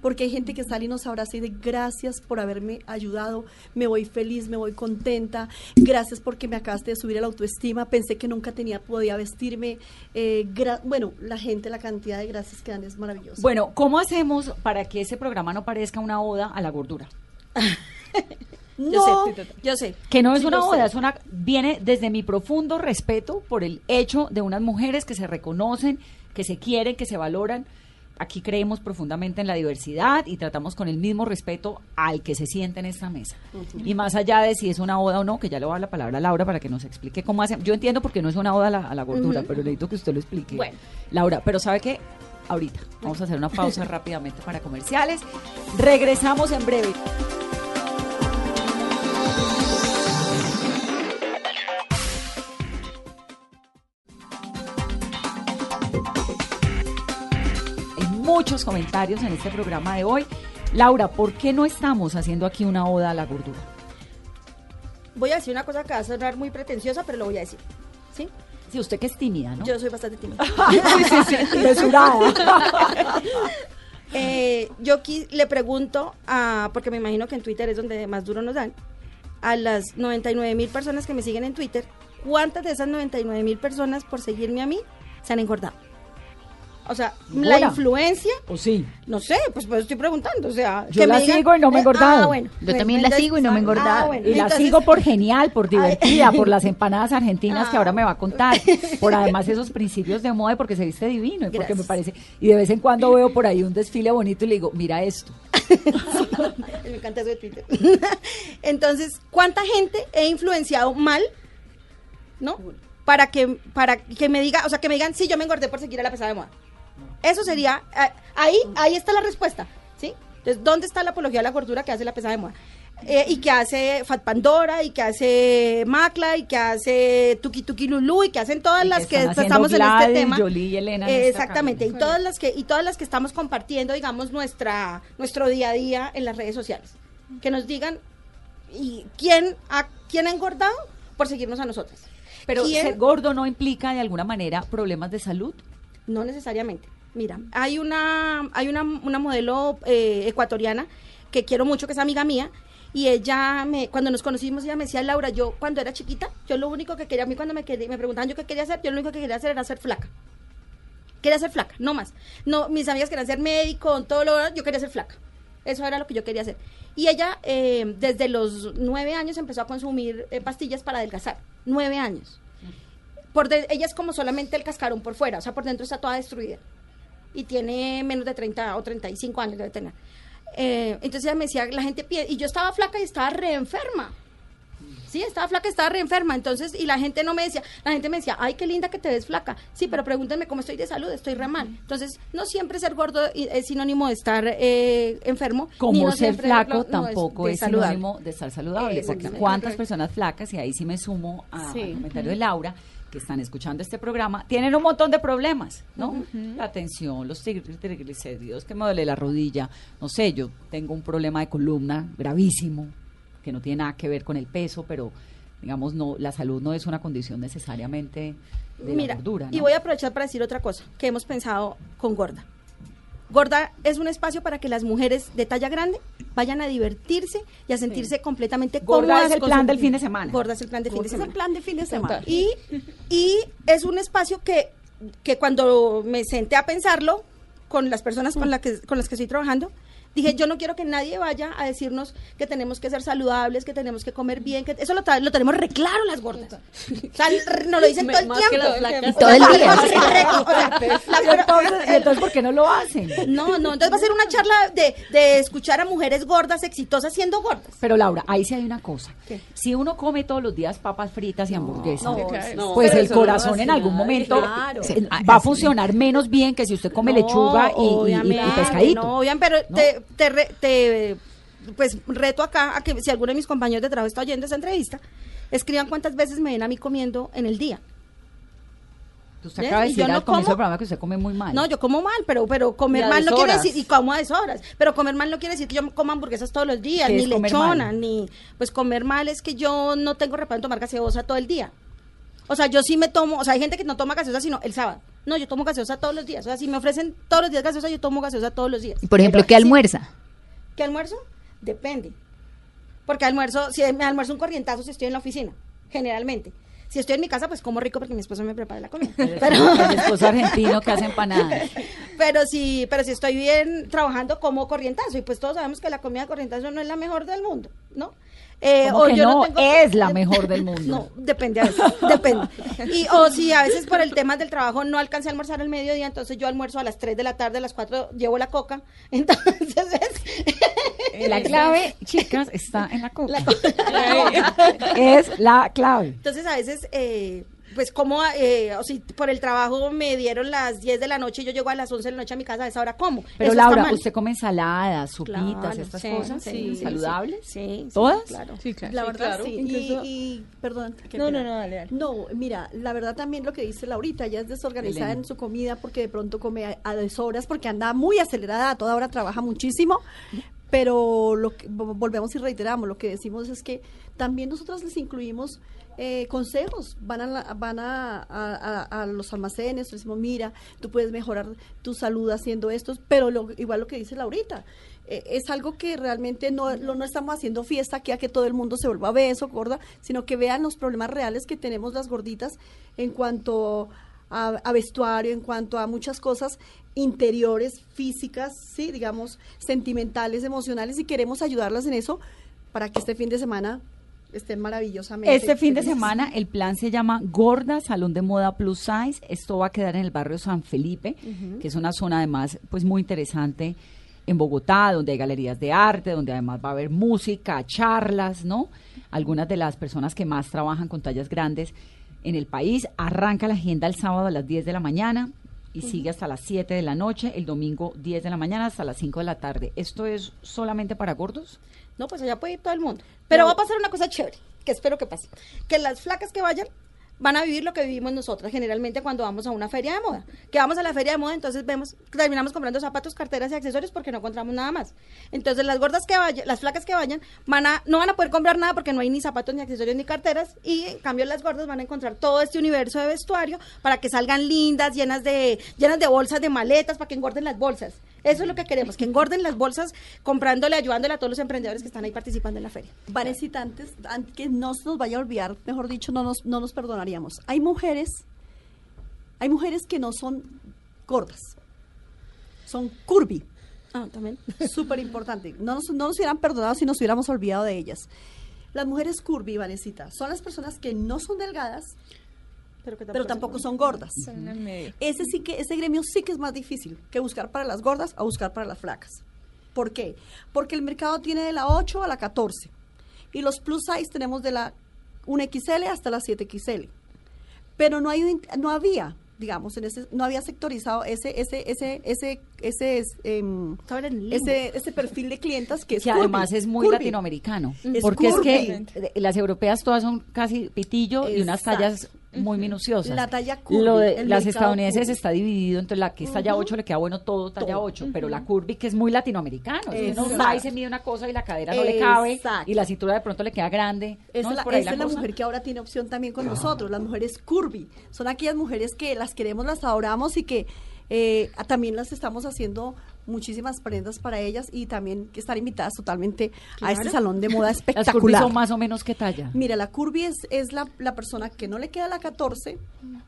Porque hay gente que sale y nos abraza y de gracias por haberme ayudado, me voy feliz, me voy contenta, gracias porque me acabaste de subir la autoestima, pensé que nunca tenía, podía vestirme, eh, bueno, la gente, la cantidad de gracias que dan es maravillosa. Bueno, ¿cómo hacemos para que ese programa no parezca una oda a la gordura? no, Yo sé, yo sé. Que no es Sí, una oda, es una viene desde mi profundo respeto por el hecho de unas mujeres que se reconocen, que se quieren, que se valoran. Aquí creemos profundamente en la diversidad y tratamos con el mismo respeto al que se siente en esta mesa. Y más allá de si es una oda o no, que ya le voy a dar la palabra a Laura para que nos explique cómo hace. Yo entiendo porque no es una oda a la, a la gordura, pero necesito que usted lo explique. Bueno. Laura, pero ¿sabe qué? ahorita. Vamos a hacer una pausa rápidamente para comerciales. Regresamos en breve. Muchos comentarios en este programa de hoy. Laura, ¿por qué no estamos haciendo aquí una oda a la gordura? Voy a decir una cosa que va a sonar muy pretenciosa, pero lo voy a decir. ¿Sí? Sí, usted que es tímida, ¿no? Yo soy bastante tímida. sí, sí, sí, mesurada. Eh, yo le pregunto, a, porque me imagino que en Twitter es donde más duro nos dan, a las 99 mil personas que me siguen en Twitter, ¿cuántas de esas 99 mil personas por seguirme a mí se han engordado? O sea, la influencia, ¿O sí? no sé, pues, pues estoy preguntando, o sea, Yo que la me digan- sigo y no me he eh, engordado. ah, bueno. Yo también la sigo y no me he engordado. ah, bueno, Y la sigo por genial, por divertida, por las empanadas argentinas que Ah. ahora me va a contar, por además esos principios de moda y porque se viste divino y porque me parece y de vez en cuando veo por ahí un desfile bonito y le digo, mira esto. me encanta eso de Twitter. Entonces, ¿cuánta gente he influenciado mal? ¿No? Para que, para que me diga, o sea, que me digan, sí, yo me engordé por seguir a la pesada de moda. Eso sería, ah, ahí, ahí está la respuesta, ¿sí? Entonces, ¿dónde está la apología a la gordura que hace la pesada de moda? Eh, y que hace Fat Pandora, y que hace Macla, y que hace Tuki Tuki Lulu, y que hacen todas las que, estamos en este tema. Y Elena Eh, exactamente, y todas las que, y todas las que estamos compartiendo, digamos, nuestra, nuestro día a día en las redes sociales. Que nos digan, ¿y quién ha, quién ha engordado por seguirnos a nosotras? Pero ¿Quién? ser gordo no implica de alguna manera problemas de salud. No necesariamente. Mira, hay una, hay una, una modelo eh, ecuatoriana que quiero mucho, que es amiga mía, y ella, me, cuando nos conocimos, ella me decía, Laura, yo cuando era chiquita, yo lo único que quería, a mí cuando me, quería- me preguntaban yo qué quería hacer, yo lo único que quería hacer era ser flaca. Quería ser flaca, no más. No, mis amigas querían ser médico, todo lo yo quería ser flaca. Eso era lo que yo quería hacer. Y ella, eh, desde los nueve años, empezó a consumir eh, pastillas para adelgazar. Nueve años. Por ella es como solamente el cascarón por fuera, o sea, por dentro está toda destruida. Y tiene menos de 30 o 35 años debe tener. Eh, entonces ella me decía, la gente pie y yo estaba flaca y estaba re enferma. Sí, estaba flaca, estaba re enferma. Entonces, y la gente no me decía, la gente me decía, ay, qué linda que te ves flaca. Sí, pero pregúntenme cómo estoy de salud, estoy re mal. Entonces, no siempre ser gordo es sinónimo de estar eh, enfermo. ni Como no ser siempre flaco no tampoco es saludable. sinónimo de estar saludable. Porque cuántas personas flacas, y ahí sí me sumo Sí. al comentario de Laura, que están escuchando este programa, tienen un montón de problemas, ¿no? La tensión, los trigl- triglicéridos, que me duele la rodilla, no sé, yo tengo un problema de columna gravísimo, que no tiene nada que ver con el peso, pero digamos, no, la salud no es una condición necesariamente de Mira, la gordura. y voy a aprovechar para decir otra cosa que hemos pensado con Gorda. Gorda es un espacio para que las mujeres de talla grande vayan a divertirse y a sentirse completamente Gorda cómodas. es el plan del fin de semana. Gorda es el plan del fin de es semana. el plan de fin de semana. Y, y es un espacio que, que cuando me senté a pensarlo con las personas con, la que, con las que estoy trabajando, dije, yo no quiero que nadie vaya a decirnos que tenemos que ser saludables, que tenemos que comer bien, que eso lo, lo tenemos re claro las gordas. O sea, nos lo dicen Me- todo el tiempo. Y todo el día. Entonces, ¿por qué no lo hacen? no, no, entonces va a ser una charla de, de escuchar a mujeres gordas, exitosas, siendo gordas. Pero Laura, ahí sí hay una cosa. ¿Qué? Si uno come todos los días papas fritas y hamburguesas, no, no, pues el no corazón en algún momento Claro. se- va a funcionar menos bien que si usted come lechuga y- y, y, obviamente, pescadito. No, obviamente, pero ¿no? Te, te, re- te, pues reto acá a que si alguno de mis compañeros de trabajo está oyendo esa entrevista, escriban cuántas veces me ven a mí comiendo en el día. Usted acaba de Y yo decir no al comienzo del programa que usted come muy mal. No, yo como mal, pero pero comer mal no quiere decir y como a deshoras, pero comer mal no quiere decir que yo coma hamburguesas todos los días, ¿Qué ni lechona, ni pues comer mal es que yo no tengo reparo en tomar gaseosa todo el día. O sea, yo sí me tomo, o sea, hay gente que no toma gaseosa sino el sábado. No, yo tomo gaseosa todos los días. O sea, si me ofrecen todos los días gaseosa, yo tomo gaseosa todos los días. Por ejemplo, Pero ¿qué sí- almuerza? ¿Qué almuerzo? Depende. Porque almuerzo, si me almuerzo un corrientazo si estoy en la oficina, generalmente. Si estoy en mi casa, pues como rico porque mi esposo me prepara la comida. Pero, El esposo argentino que hace empanadas. pero si, pero si estoy bien trabajando como corrientazo, y pues todos sabemos que la comida de corrientazo no es la mejor del mundo, ¿no? Eh, ¿Cómo que no? tengo- Es la mejor del mundo. No, depende a veces, depende. Y, o si a veces por el tema del trabajo no alcancé a almorzar al mediodía, entonces yo almuerzo a las 3 de la tarde, a las 4 llevo la coca. Entonces es, La clave, chicas, está en la coca. La es la clave. Entonces a veces, eh, pues como, eh, o si por el trabajo me dieron las 10 de la noche y yo llego a las 11 de la noche a mi casa, a esa hora como. Pero Eso Laura. ¿usted come ensaladas, sopitas, Claro, estas sí, cosas sí, sí, saludables? Sí, sí, ¿Todas? claro. Sí, claro. La verdad, claro. sí. Y- Incluso- Y, perdón. No, pena. no, no, dale, dale. No, mira, la verdad también lo que dice Laurita, ella es desorganizada Elena. en su comida porque de pronto come a, a deshoras, porque anda muy acelerada, a toda hora trabaja muchísimo, pero lo que, vo- volvemos y reiteramos, lo que decimos es que también nosotros les incluimos eh, consejos, van a, la- van a, a- los almacenes, decimos, mira, tú puedes mejorar tu salud haciendo esto, pero igual lo que dice Laurita, eh, es algo que realmente no, no estamos haciendo fiesta aquí a que todo el mundo se vuelva beso, gorda, sino que vean los problemas reales que tenemos las gorditas en cuanto a, a vestuario, en cuanto a muchas cosas interiores, físicas, sí, digamos, sentimentales, emocionales, y queremos ayudarlas en eso para que este fin de semana estén maravillosamente. Este fin de semana el plan se llama Gorda Salón de Moda Plus Size. Esto va a quedar en el barrio San Felipe, que es una zona además pues muy interesante en Bogotá, donde hay galerías de arte, donde además va a haber música, charlas, ¿no? Algunas de las personas que más trabajan con tallas grandes en el país. Arranca la agenda el sábado a las 10 de la mañana y sigue hasta las 7 de la noche, el domingo 10 de la mañana hasta las 5 de la tarde. ¿Esto es solamente para gordos? No, pues allá puede ir todo el mundo. Pero va a pasar una cosa chévere, que espero que pase. Que las flacas que vayan van a vivir lo que vivimos nosotras generalmente cuando vamos a una feria de moda. Que vamos a la feria de moda, entonces vemos, terminamos comprando zapatos, carteras y accesorios porque no encontramos nada más. Entonces las gordas que vayan, las flacas que vayan, van a, no van a poder comprar nada porque no hay ni zapatos, ni accesorios, ni carteras. Y en cambio las gordas van a encontrar todo este universo de vestuario para que salgan lindas, llenas de, llenas de bolsas, de maletas, para que engorden las bolsas. Eso es lo que queremos, que engorden las bolsas comprándole, ayudándole a todos los emprendedores que están ahí participando en la feria. Vanessa, antes, antes que no se nos vaya a olvidar, mejor dicho, no nos, no nos perdonaríamos. Hay mujeres, hay mujeres que no son gordas, son curvy. Ah, también. Súper importante. No nos, no nos hubieran perdonado si nos hubiéramos olvidado de ellas. Las mujeres curvy, Vanesita, son las personas que no son delgadas, Pero, que pero tampoco son gordas. Son en el medio. Ese sí que, ese gremio sí que es más difícil que buscar para las gordas a buscar para las flacas. ¿Por qué? Porque el mercado tiene de la 8 a la 14 y los plus size tenemos de la 1XL hasta la 7XL. Pero no hay no había, digamos, en ese no había sectorizado ese ese ese ese ese limbo. ese ese perfil de clientas que es que curvy, además es muy curvy. latinoamericano. Es porque es que eh, las europeas todas son casi pitillo y unas tallas muy minuciosas. La talla curvy, Lo de el las estadounidenses curvy. está dividido, entonces la que es talla 8 le queda bueno todo talla Todo. 8, pero la curvy que es muy latinoamericano. Uno va y se mide una cosa y la cadera no le cabe y la cintura de pronto le queda grande. Esa ¿no? es la, es cosa. mujer que ahora tiene opción también con nosotros, las mujeres curvy. Son aquellas mujeres que las queremos, las adoramos y que eh, también las estamos haciendo muchísimas prendas para ellas y también que están invitadas totalmente a este salón de moda Las espectacular. son más o menos qué talla. Mira, la curvy es, es la, la persona que no le queda la 14,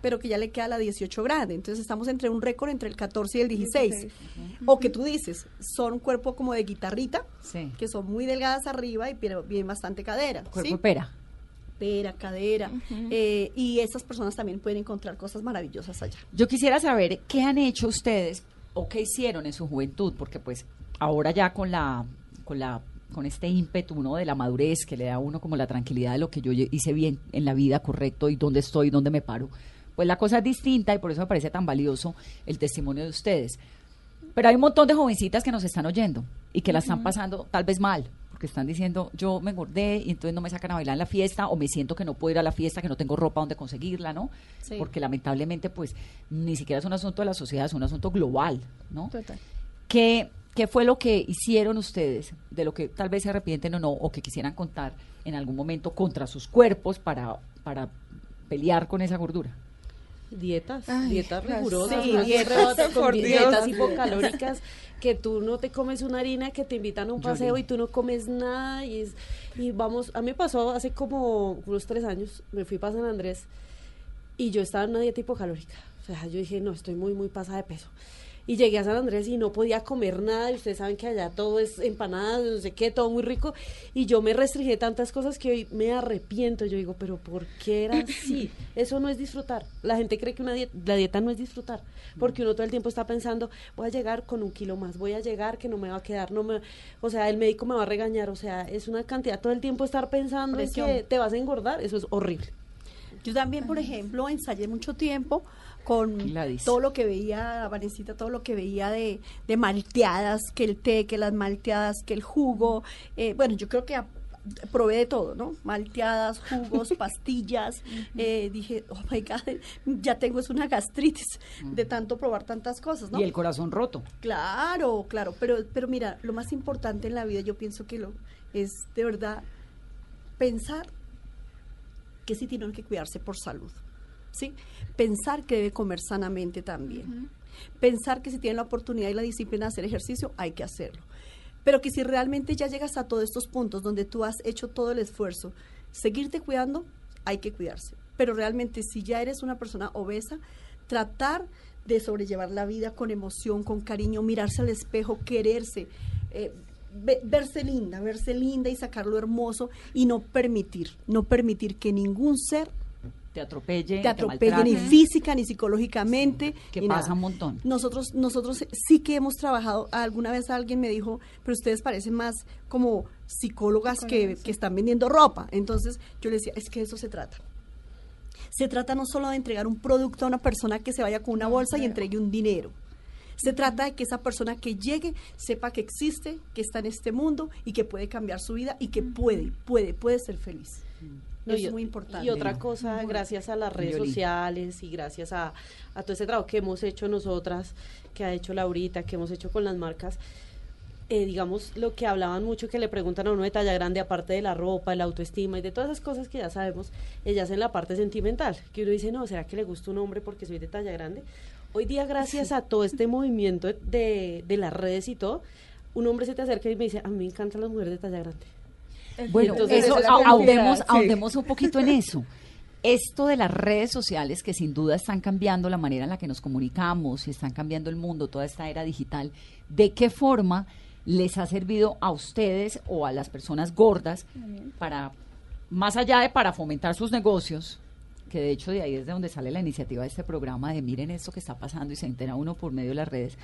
pero que ya le queda la 18 grande. Entonces estamos entre un récord entre el 14 y el 16. O que tú dices, son un cuerpo como de guitarrita, Sí. que son muy delgadas arriba y pero bien bastante cadera. Cuerpo pera. pera, cadera, eh, y esas personas también pueden encontrar cosas maravillosas allá. Yo quisiera saber qué han hecho ustedes o qué hicieron en su juventud, porque pues ahora ya con la con la con este ímpetu ¿no? de la madurez que le da a uno como la tranquilidad de lo que yo hice bien en la vida, correcto, y dónde estoy, dónde me paro, pues la cosa es distinta y por eso me parece tan valioso el testimonio de ustedes. Pero hay un montón de jovencitas que nos están oyendo y que la están pasando tal vez mal, porque están diciendo, yo me engordé y entonces no me sacan a bailar en la fiesta, o me siento que no puedo ir a la fiesta, que no tengo ropa donde conseguirla, ¿no? Sí. Porque lamentablemente, pues, ni siquiera es un asunto de la sociedad, es un asunto global, ¿no? Total. ¿Qué, ¿Qué fue lo que hicieron ustedes, de lo que tal vez se arrepienten o no, o que quisieran contar en algún momento contra sus cuerpos para, para pelear con esa gordura? Dietas, Ay, dietas rigurosas, sí, dietas, con dietas hipocalóricas, que tú no te comes una harina, que te invitan a un paseo y tú no comes nada y, es- y vamos, a mí me pasó hace como unos tres años, me fui para San Andrés y yo estaba en una dieta hipocalórica, o sea, yo dije, no, estoy muy, muy pasada de peso. Y llegué a San Andrés y no podía comer nada, y ustedes saben que allá todo es empanadas, no sé qué, todo muy rico. Y yo me restringí tantas cosas que hoy me arrepiento. Yo digo, pero ¿por qué era así? Eso no es disfrutar. La gente cree que una dieta, la dieta no es disfrutar, porque uno todo el tiempo está pensando, voy a llegar con un kilo más, voy a llegar que no me va a quedar, no me, o sea, el médico me va a regañar, o sea, es una cantidad, todo el tiempo estar pensando en Presión. que te vas a engordar, eso es horrible. Yo también, por ejemplo, ensayé mucho tiempo con Gladys. todo lo que veía, Vanesita, todo lo que veía de, de malteadas, que el té, que las malteadas, que el jugo. eh, bueno, yo creo que a- probé de todo, ¿no? Malteadas, jugos, pastillas. eh, dije, oh my God, ya tengo es una gastritis de tanto probar tantas cosas, ¿no? Y el corazón roto. Claro, claro, pero, pero mira, lo más importante en la vida yo pienso que lo es de verdad pensar que sí tienen que cuidarse por salud, ¿sí? Pensar que debe comer sanamente también. Pensar que si tienen la oportunidad y la disciplina de hacer ejercicio, hay que hacerlo. Pero que si realmente ya llegas a todos estos puntos donde tú has hecho todo el esfuerzo, seguirte cuidando, hay que cuidarse. Pero realmente si ya eres una persona obesa, tratar de sobrellevar la vida con emoción, con cariño, mirarse al espejo, quererse, eh, ve- verse linda, verse linda y sacar lo hermoso y no permitir, no permitir que ningún ser Te atropelle. te atropelle ni maltrate. física ni psicológicamente. que ni pasa nada. un montón. Nosotros, nosotros sí que hemos trabajado, alguna vez alguien me dijo, pero ustedes parecen más como psicólogas que, que están vendiendo ropa. Entonces yo le decía, es que de eso se trata. Se trata no solo de entregar un producto a una persona que se vaya con una bolsa y entregue un dinero. Se trata de que esa persona que llegue sepa que existe, que está en este mundo y que puede cambiar su vida y que puede, puede, puede ser feliz. No, es y- muy importante. Y otra cosa, gracias a las redes sociales y gracias a, a todo ese trabajo que hemos hecho nosotras, que ha hecho Laurita, que hemos hecho con las marcas, eh, digamos, lo que hablaban mucho, que le preguntan a uno de talla grande, aparte de la ropa, de la autoestima y de todas esas cosas que ya sabemos, ellas en la parte sentimental, que uno dice, no, ¿será que le gusta un hombre porque soy de talla grande? Hoy día, gracias a todo este movimiento de, de las redes y todo, un hombre se te acerca y me dice, a mí me encantan las mujeres de talla grande. Bueno, Entonces, eso, es ahondemos, sí. ahondemos un poquito en eso. Esto de las redes sociales que sin duda están cambiando la manera en la que nos comunicamos y están cambiando el mundo, toda esta era digital, ¿de qué forma les ha servido a ustedes o a las personas gordas para, más allá de para fomentar sus negocios, que de hecho de ahí es de donde sale la iniciativa de este programa de miren esto que está pasando y se entera uno por medio de las redes,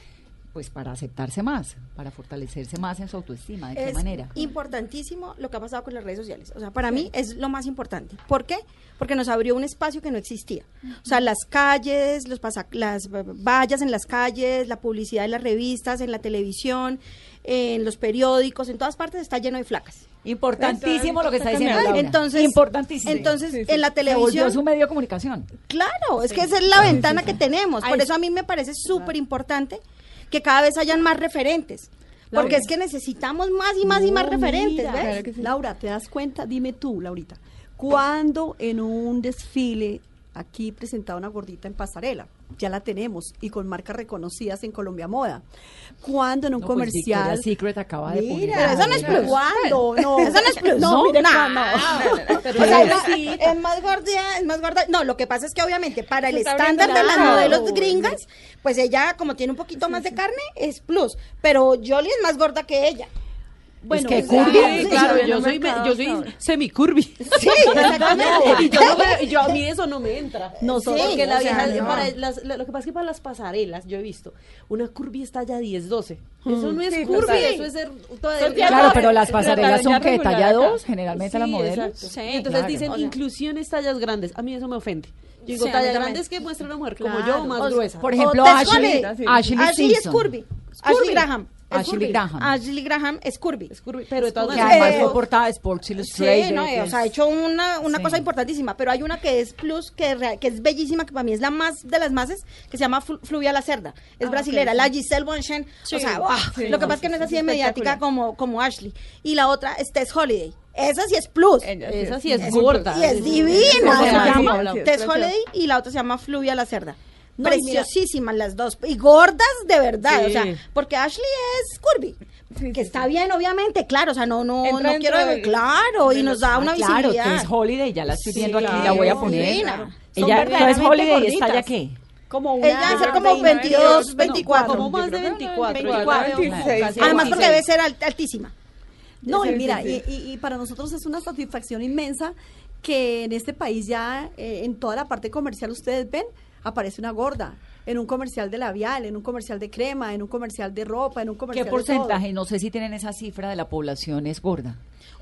pues para aceptarse más, para fortalecerse más en su autoestima, ¿de qué es manera? importantísimo lo que ha pasado con las redes sociales. O sea, para mí es lo más importante. ¿Por qué? Porque nos abrió un espacio que no existía. O sea, las calles, los las vallas en las calles, la publicidad en las revistas, en la televisión, en los periódicos, en todas partes está lleno de flacas. Importantísimo lo que está diciendo Laura. Entonces, importantísimo. entonces Sí, sí. en la televisión su medio de comunicación. Claro, es que esa es la ventana que tenemos. Por eso a mí me parece súper importante que cada vez hayan más referentes. Porque Laura. es que necesitamos más y más y más referentes, mira, ¿ves? Laura, ¿te das cuenta? Dime tú, Laurita, ¿cuándo en un desfile aquí presentaba una gordita en pasarela? Ya la tenemos y con marcas reconocidas en Colombia Moda. ¿Cuándo en un No, pues comercial? Secret acaba de Mira, eso no es plus. ¿Cuándo? No. Eso no es plus. No, no. Pero O sea, es- más gorda, es más gorda. No, lo que pasa es que obviamente para el estándar de las la- modelos gringas, pues ella como tiene un poquito más de carne es plus, pero Jolie es más gorda que ella. Bueno, que o sea, curvy. Sí, claro, yo soy, yo soy. Sí, exactamente. y yo, no me- yo a mí eso no me entra. Porque Sí, la sea, vieja, no. para las- la- lo que pasa es que para las pasarelas, yo he visto, una curvy está ya 10, 12. Eso no es Sí, curvy, eso es ser toda Son delgada. Claro, pero las La pasarelas son que talla acá. 2, generalmente las modelos. entonces claro. dicen O sea- inclusiones tallas grandes. A mí eso me ofende. Yo digo, Sí, a mí talla también. grande es que muestra una mujer como yo, más O gruesa. Por ejemplo, Ashley. Ashley, Ashley es curvy. Ashley curvy. Graham. Ashley. Graham. Ashley Graham es curvy. Es curvy, pero de todas maneras. además Eh, fue portada de Sports Illustrated. Sí, no, que o sea, ha hecho una, una Sí. cosa importantísima, pero hay una que es plus, que, es rea- que es bellísima, que para mí es la más de las más, que se llama Flu- Fluvia la Cerda. Es Ah, brasilera, la. Giselle Bonchen. Sí, o sea, lo que pasa es que no es así de mediática como, como Ashley. Y la otra es Tess Holiday. Esa sí es plus. Ella Esa sí es es gorda. Y es divina. ¿Cómo se llama Tess. Holiday y la otra se llama Fluvia la Cerda. No, y mira- Preciosísimas las dos. Y gordas de verdad. Sí. O sea, porque Ashley es curvy. Sí, que sí, está bien, obviamente, claro. O sea, no, no, Entra no quiero. del- claro, y de nos los- da Ah, una claro, visibilidad. Tess Holiday, ya la estoy Sí, viendo aquí, claro, la voy a poner. Son Ella, verdaderamente Tess Holiday, ¿está gorditas. ya qué? Como una... Ella debe ser como 29, 22, 28, 24. Como más de 24. 24, como 26. casi Además, porque 26. debe ser alt- altísima. No, y mira. Y, y- y para nosotros es una satisfacción inmensa que en este país ya, eh, en toda la parte comercial, ustedes ven aparece una gorda. En un comercial de labial, en un comercial de crema, en un comercial de ropa, en un comercial ¿Qué de todo. porcentaje? No sé si tienen esa cifra de la población es gorda.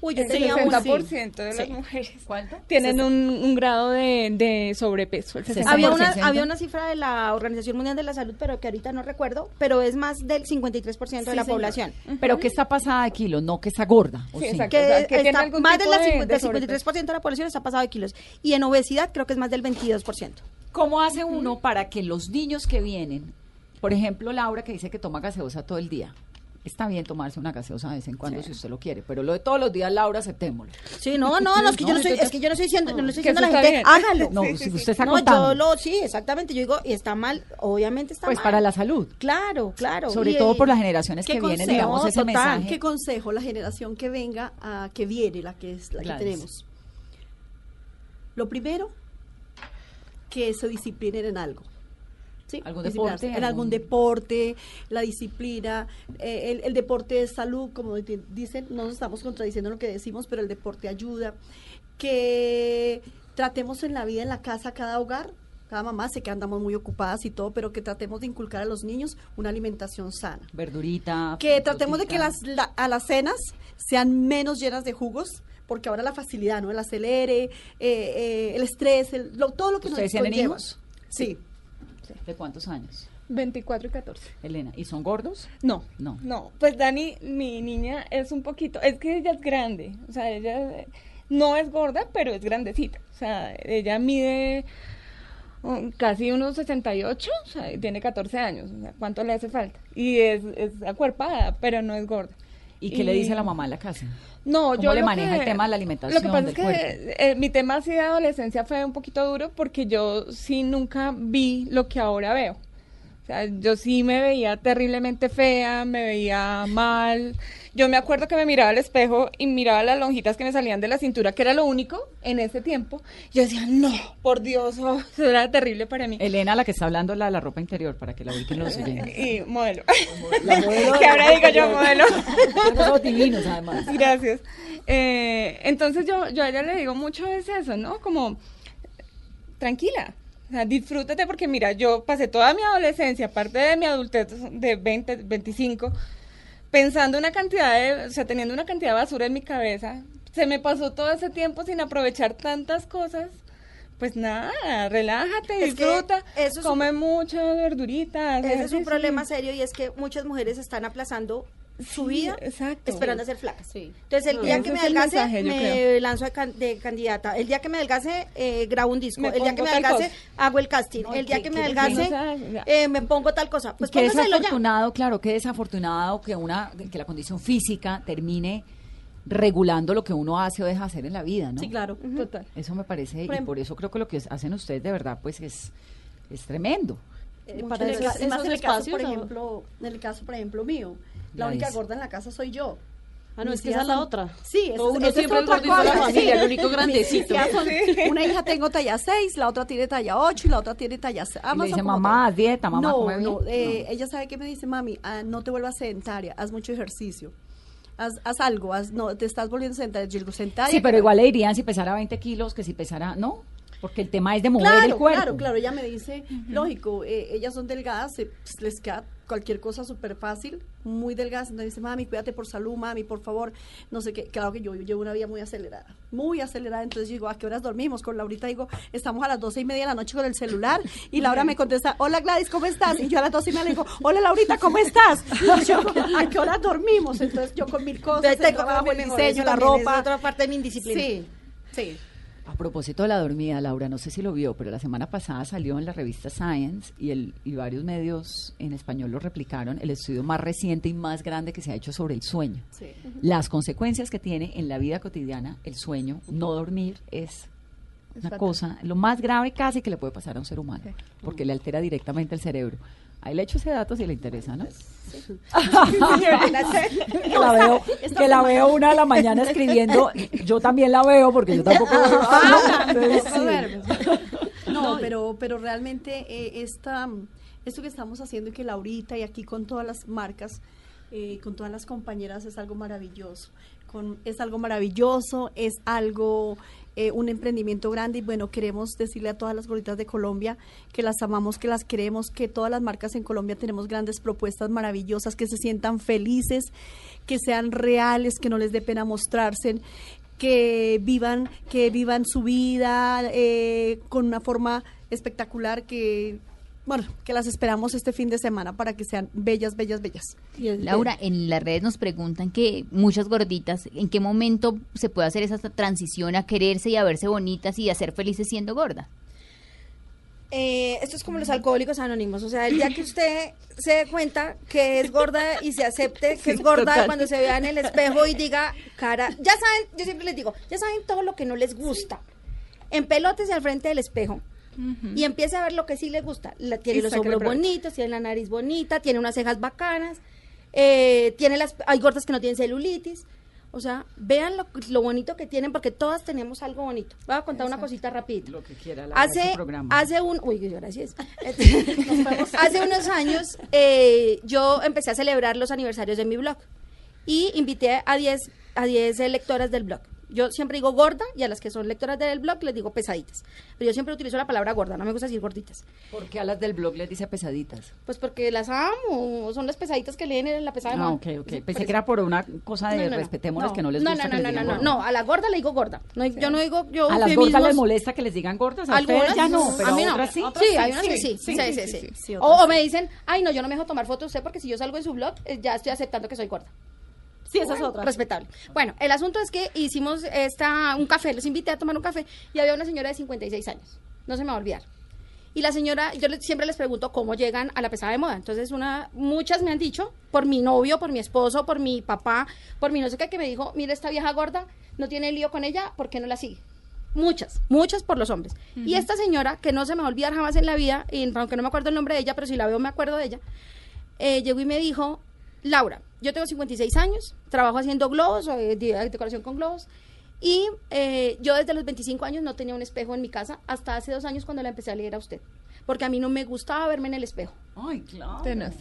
Uy, yo El tenía una. 60% de las mujeres ¿Cuánto? tienen un, un grado de, de sobrepeso. El 60%. Había una, 60%. había una cifra de la Organización Mundial de la Salud, pero que ahorita no recuerdo, pero es más del 53% de Sí, la señor. población. Pero que está pasada de kilo, no que está gorda. ¿o Sí, sí? exacto. Que, O sea, que tiene está algún más de- del sobrepeso. 53% de la población está pasado de kilos. Y en obesidad creo que es más del 22%. ¿Cómo hace uno para que los niños que vienen, por ejemplo, Laura que dice que toma gaseosa todo el día? Está bien tomarse una gaseosa de vez en cuando si usted lo quiere, pero lo de todos los días, Laura, aceptémoslo. Sí, no, no, no, es que yo no estoy, es que yo no estoy diciendo, no le estoy diciendo a la gente, bien. hágalo. No, si usted está No, contando, yo lo, sí, exactamente, yo digo, y está mal, obviamente está pues mal. para la salud, Claro, claro. sobre y, todo por las generaciones ¿qué que vienen, consejo? digamos, No, ese total. mensaje. ¿Qué consejo la generación que venga, a, que viene, la que es la que tenemos? Lo primero, que se disciplinen en algo. ¿Sí? ¿Algún deporte? En ¿Algún- algún deporte, la disciplina, eh, el, el deporte es salud, como di- dicen, no nos estamos contradiciendo lo que decimos, pero el deporte ayuda. Que tratemos en la vida, en la casa, cada hogar, cada mamá, sé que andamos muy ocupadas y todo, pero que tratemos de inculcar a los niños una alimentación sana Verdurita. que tratemos de que las la- a las cenas sean menos llenas de jugos porque ahora la facilidad no el acelere eh, eh, el estrés el- lo- todo lo que ¿Ustedes nos tienen hijos? sí ¿De cuántos años? 24 y 14. Elena, ¿y son gordos? No, No. no. Pues Dani, mi niña es un poquito, es que ella es grande, o sea, ella no es gorda, pero es grandecita. O sea, ella mide um, casi unos 68, o sea, tiene 14 años. O sea, ¿cuánto le hace falta? Y es, es acuerpada, pero no es gorda. ¿Y qué le dice la mamá en la casa? No, ¿Cómo yo le maneja que- el tema de la alimentación, Lo que pasa es que eh, mi tema así de adolescencia fue un poquito duro porque yo sí nunca vi lo que ahora veo. O sea, yo sí me veía terriblemente fea, me veía mal. Yo me acuerdo que me miraba al espejo y miraba las lonjitas que me salían de la cintura, que era lo único en ese tiempo. Yo decía, no, por Dios, oh, eso era terrible para mí. Elena, la que está hablando, la de la ropa interior, para que la ubiquen los oyentes. Y modelo. La modelo de que ahora digo yo modelo. Divinos, además. Gracias. Eh, entonces yo, yo a ella le digo mucho es eso, ¿no? Como, tranquila, o sea, disfrútate porque mira, yo pasé toda mi adolescencia, aparte de mi adultez de 20, 25, pensando una cantidad de, o sea, teniendo una cantidad de basura en mi cabeza. Se me pasó todo ese tiempo sin aprovechar tantas cosas. Pues nada, relájate, Es disfruta, eso es come muchas verduritas. Ese es un problema serio y es que muchas mujeres están aplazando su Sí, vida exacto. esperando a ser flacas. Sí. Entonces, el No, día que me mensaje, yo me lanzo de, can- de candidata. El día que me adelgase, eh, grabo un disco. Me el día que me cosa. hago el casting. No, el día ¿qué- que me ya. eh, me pongo tal cosa. Pues qué ya. desafortunado, claro, qué desafortunado que una que la condición física termine regulando lo que uno hace o deja hacer en la vida, ¿no? sí claro Total. Eso me parece, Por y em- por eso creo que lo que hacen ustedes de verdad, pues es, es tremendo. Eh, para en el caso por ejemplo mío la única gorda en la casa soy yo Ah, no, Mis es que esa es la son- otra. Sí, No, esa- uno esa es siempre el otra gordito de la familia, el único grandecito. Son- Una hija tengo talla 6, la otra tiene talla 8 y la otra tiene talla 6. Y le dice, mamá, haz dieta, mamá, no, come bien". no, eh, No. ella sabe que me dice, mami, ah, no te vuelvas sedentaria, haz mucho ejercicio. Haz, haz algo, haz, no, te estás volviendo sedentaria. Yo digo, sedentaria. Sí, pero igual le dirían si pesara 20 kilos que si pesara, ¿no? Porque el tema es de mover Claro, el cuerpo. claro, claro. Ella me dice, lógico, eh, ellas son delgadas, se- pues, les queda cualquier cosa súper fácil, muy delgadas. Entonces dice, mami, cuídate por salud, mami, por favor. No sé qué. Claro que yo, yo llevo una vida muy acelerada, muy acelerada. Entonces digo, ¿a qué horas dormimos? Con Laurita digo, estamos a las doce y media de la noche con el celular. Y Laura me contesta, hola Gladys, ¿cómo estás? Y yo a las doce y media le digo, hola Laurita, ¿cómo estás? Y yo, ¿a qué horas dormimos? Entonces yo con mil cosas, el trabajo, el diseño, la también es ropa. otra parte de mi indisciplina. Sí, sí. A propósito de la dormida, Laura, no sé si lo vio, pero la semana pasada salió en la revista Science y, el, y varios medios en español lo replicaron, el estudio más reciente y más grande que se ha hecho sobre el sueño. Sí. Las consecuencias que tiene en la vida cotidiana el sueño, no dormir, es una cosa, lo más grave casi que le puede pasar a un ser humano, porque le altera directamente el cerebro. Ahí le echo ese dato si le interesa, ¿no? que la veo, que la veo una de la mañana escribiendo. Yo también la veo porque yo tampoco. No, pero, pero realmente eh, esta, esto que estamos haciendo y que Laurita y aquí con todas las marcas, eh, con todas las compañeras es algo maravilloso. Con, es algo maravilloso, es algo, eh, un emprendimiento grande y bueno, queremos decirle a todas las gorditas de Colombia que las amamos, que las queremos, que todas las marcas en Colombia tenemos grandes propuestas maravillosas, que se sientan felices, que sean reales, que no les dé pena mostrarse que vivan, que vivan su vida eh, con una forma espectacular que bueno, que las esperamos este fin de semana para que sean bellas, bellas, bellas. Laura, en las redes nos preguntan que muchas gorditas, ¿en qué momento se puede hacer esa transición a quererse y a verse bonitas y a ser felices siendo gorda? Eh, esto es como los alcohólicos anónimos, o sea, el día que usted se dé cuenta que es gorda y se acepte que es gorda cuando se vea en el espejo y diga, cara, ya saben, yo siempre les digo, ya saben todo lo que no les gusta, en pelotes y al frente del espejo, y empiece a ver lo que sí le gusta. La, tiene los hombros bonitos, tiene la nariz bonita, tiene unas cejas bacanas, eh, tiene las, hay gordas que no tienen celulitis. O sea, vean lo, lo, bonito que tienen porque todas tenemos algo bonito. Voy a contar una cosita rapidito. Lo que quiera, la hace, hace un, uy, gracias. hace unos años eh, yo empecé a celebrar los aniversarios de mi blog y invité a 10 a 10 lectoras del blog. Yo siempre digo gorda y a las que son lectoras del blog les digo pesaditas. Pero yo siempre utilizo la palabra gorda, no me gusta decir gorditas. ¿Por qué a las del blog les dice pesaditas? Pues porque las amo, son las pesaditas que leen en la pesada de Ah, ok, ok. Pensé que era por una cosa de no, no, respetémonos no. que no les no, gusta no, que no, les no, digan no, gorda. no, a la gorda le digo gorda. No, yo no digo, yo ¿A las gordas eufemismos- les molesta que les digan gordas? ¿A ustedes ya no? Pero a mí no. otras sí. Sí, hay unas que sí. Sí, sí, sí. sí, O, otras o me dicen, ay, no, yo no me dejo tomar fotos de usted porque si yo salgo en su blog, eh, ya estoy aceptando que soy gorda. Sí, esa es otra. Respetable. Bueno, el asunto es que hicimos esta, un café, los invité a tomar un café y había una señora de 56 años. No se me va a olvidar. Y la señora, yo siempre les pregunto cómo llegan a la pesada de moda. Entonces, una, muchas me han dicho, por mi novio, por mi esposo, por mi papá, por mi no sé qué, que me dijo, mira esta vieja gorda, no tiene lío con ella, ¿por qué no la sigue? Muchas, muchas por los hombres. Y esta señora, que no se me va a olvidar jamás en la vida, y aunque no me acuerdo el nombre de ella, pero si la veo me acuerdo de ella, eh, llegó y me dijo, Laura, yo tengo 56 años, trabajo haciendo globos, eh, de- decoración con globos, y eh, yo desde los 25 años no tenía un espejo en mi casa, hasta hace dos años cuando la empecé a leer a usted, porque a mí no me gustaba verme en el espejo. Ay, claro. Tenaz.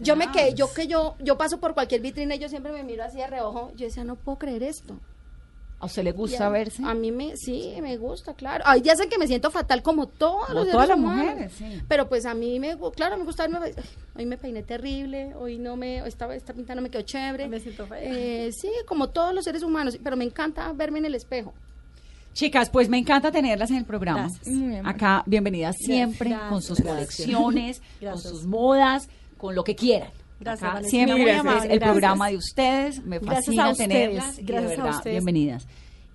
Yo me quedé, yo que yo, yo paso por cualquier vitrina y yo siempre me miro así de reojo, yo decía, no puedo creer esto. ¿A usted le gusta a- verse? A mí me, sí, me gusta, claro. Hay días en que me siento fatal como todos Como los todas las humanos. mujeres, sí. Pero pues a mí me, claro, me gusta verme, ay, hoy me peiné terrible, hoy no me, esta, esta pinta no me quedó chévere. Me siento fea. Eh, sí, como todos los seres humanos, pero me encanta verme en el espejo. Chicas, pues me encanta tenerlas en el programa. Acá, bienvenidas siempre, Gracias. con sus Gracias. colecciones, con sus modas, con lo que quieran. Gracias, Acá siempre Muy es amable, el gracias. programa de ustedes. Me fascina tenerlas. y de gracias a ustedes. bienvenidas.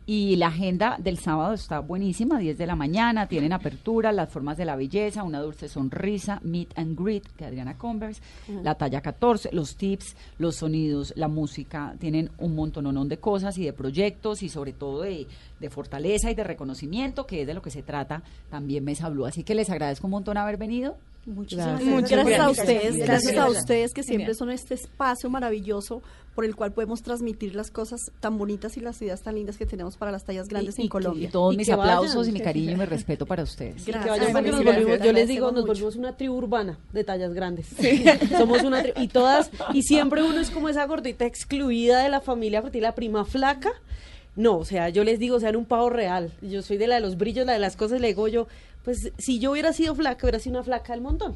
Y la agenda del sábado está buenísima, 10 de la mañana, tienen apertura, las formas de la belleza, una dulce sonrisa, meet and greet de Adriana Converse, la talla 14, los tips, los sonidos, la música, tienen un montononón de cosas y de proyectos y sobre todo de, de fortaleza y de reconocimiento, que es de lo que se trata también Mesa Blue. Así que les agradezco un montón haber venido. Muchísimas Muchas gracias, a gracias. ustedes, Gracias. gracias a Gracias. ustedes que siempre son este espacio maravilloso por el cual podemos transmitir las cosas tan bonitas y las ideas tan lindas que tenemos para las tallas grandes y, en y- Colombia. y todos Y mis aplausos vayan. y mi cariño y mi respeto para ustedes. Gracias. Que vayan porque nos Gracias. volvimos- yo les digo, nos volvimos una tribu urbana de tallas grandes. Somos una tribu, y todas, y siempre uno es como esa gordita excluida de la familia, porque la prima flaca. No, o sea, yo les digo, sean un pavo real. Yo soy de la de los brillos, la de las cosas, le digo yo, pues si yo hubiera sido flaca, hubiera sido una flaca del montón.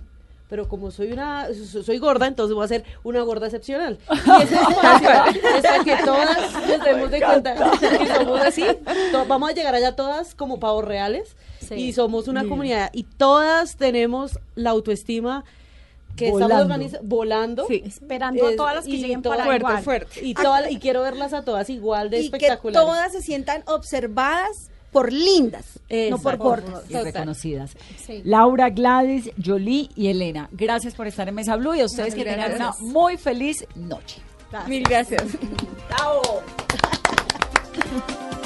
Pero como soy una, so- soy gorda, entonces voy a ser una gorda excepcional. Y espacio es para que todas nos demos de cuenta que somos así. To- vamos a llegar allá todas como pavos reales. Sí. Y somos una comunidad. Y todas tenemos la autoestima que Volando. estamos organizando, volando. Sí. Esperando a todas las que y lleguen todas- para fuerte, igual. fuerte. Y, todas- y quiero verlas a todas igual de Y que espectaculares. todas se sientan observadas por lindas, no por gordas. y reconocidas. Sí. Laura, Gladys, Jolie y Elena, gracias por estar en Mesa Blue y a ustedes que tengan una muy feliz noche. Mil gracias. Chao.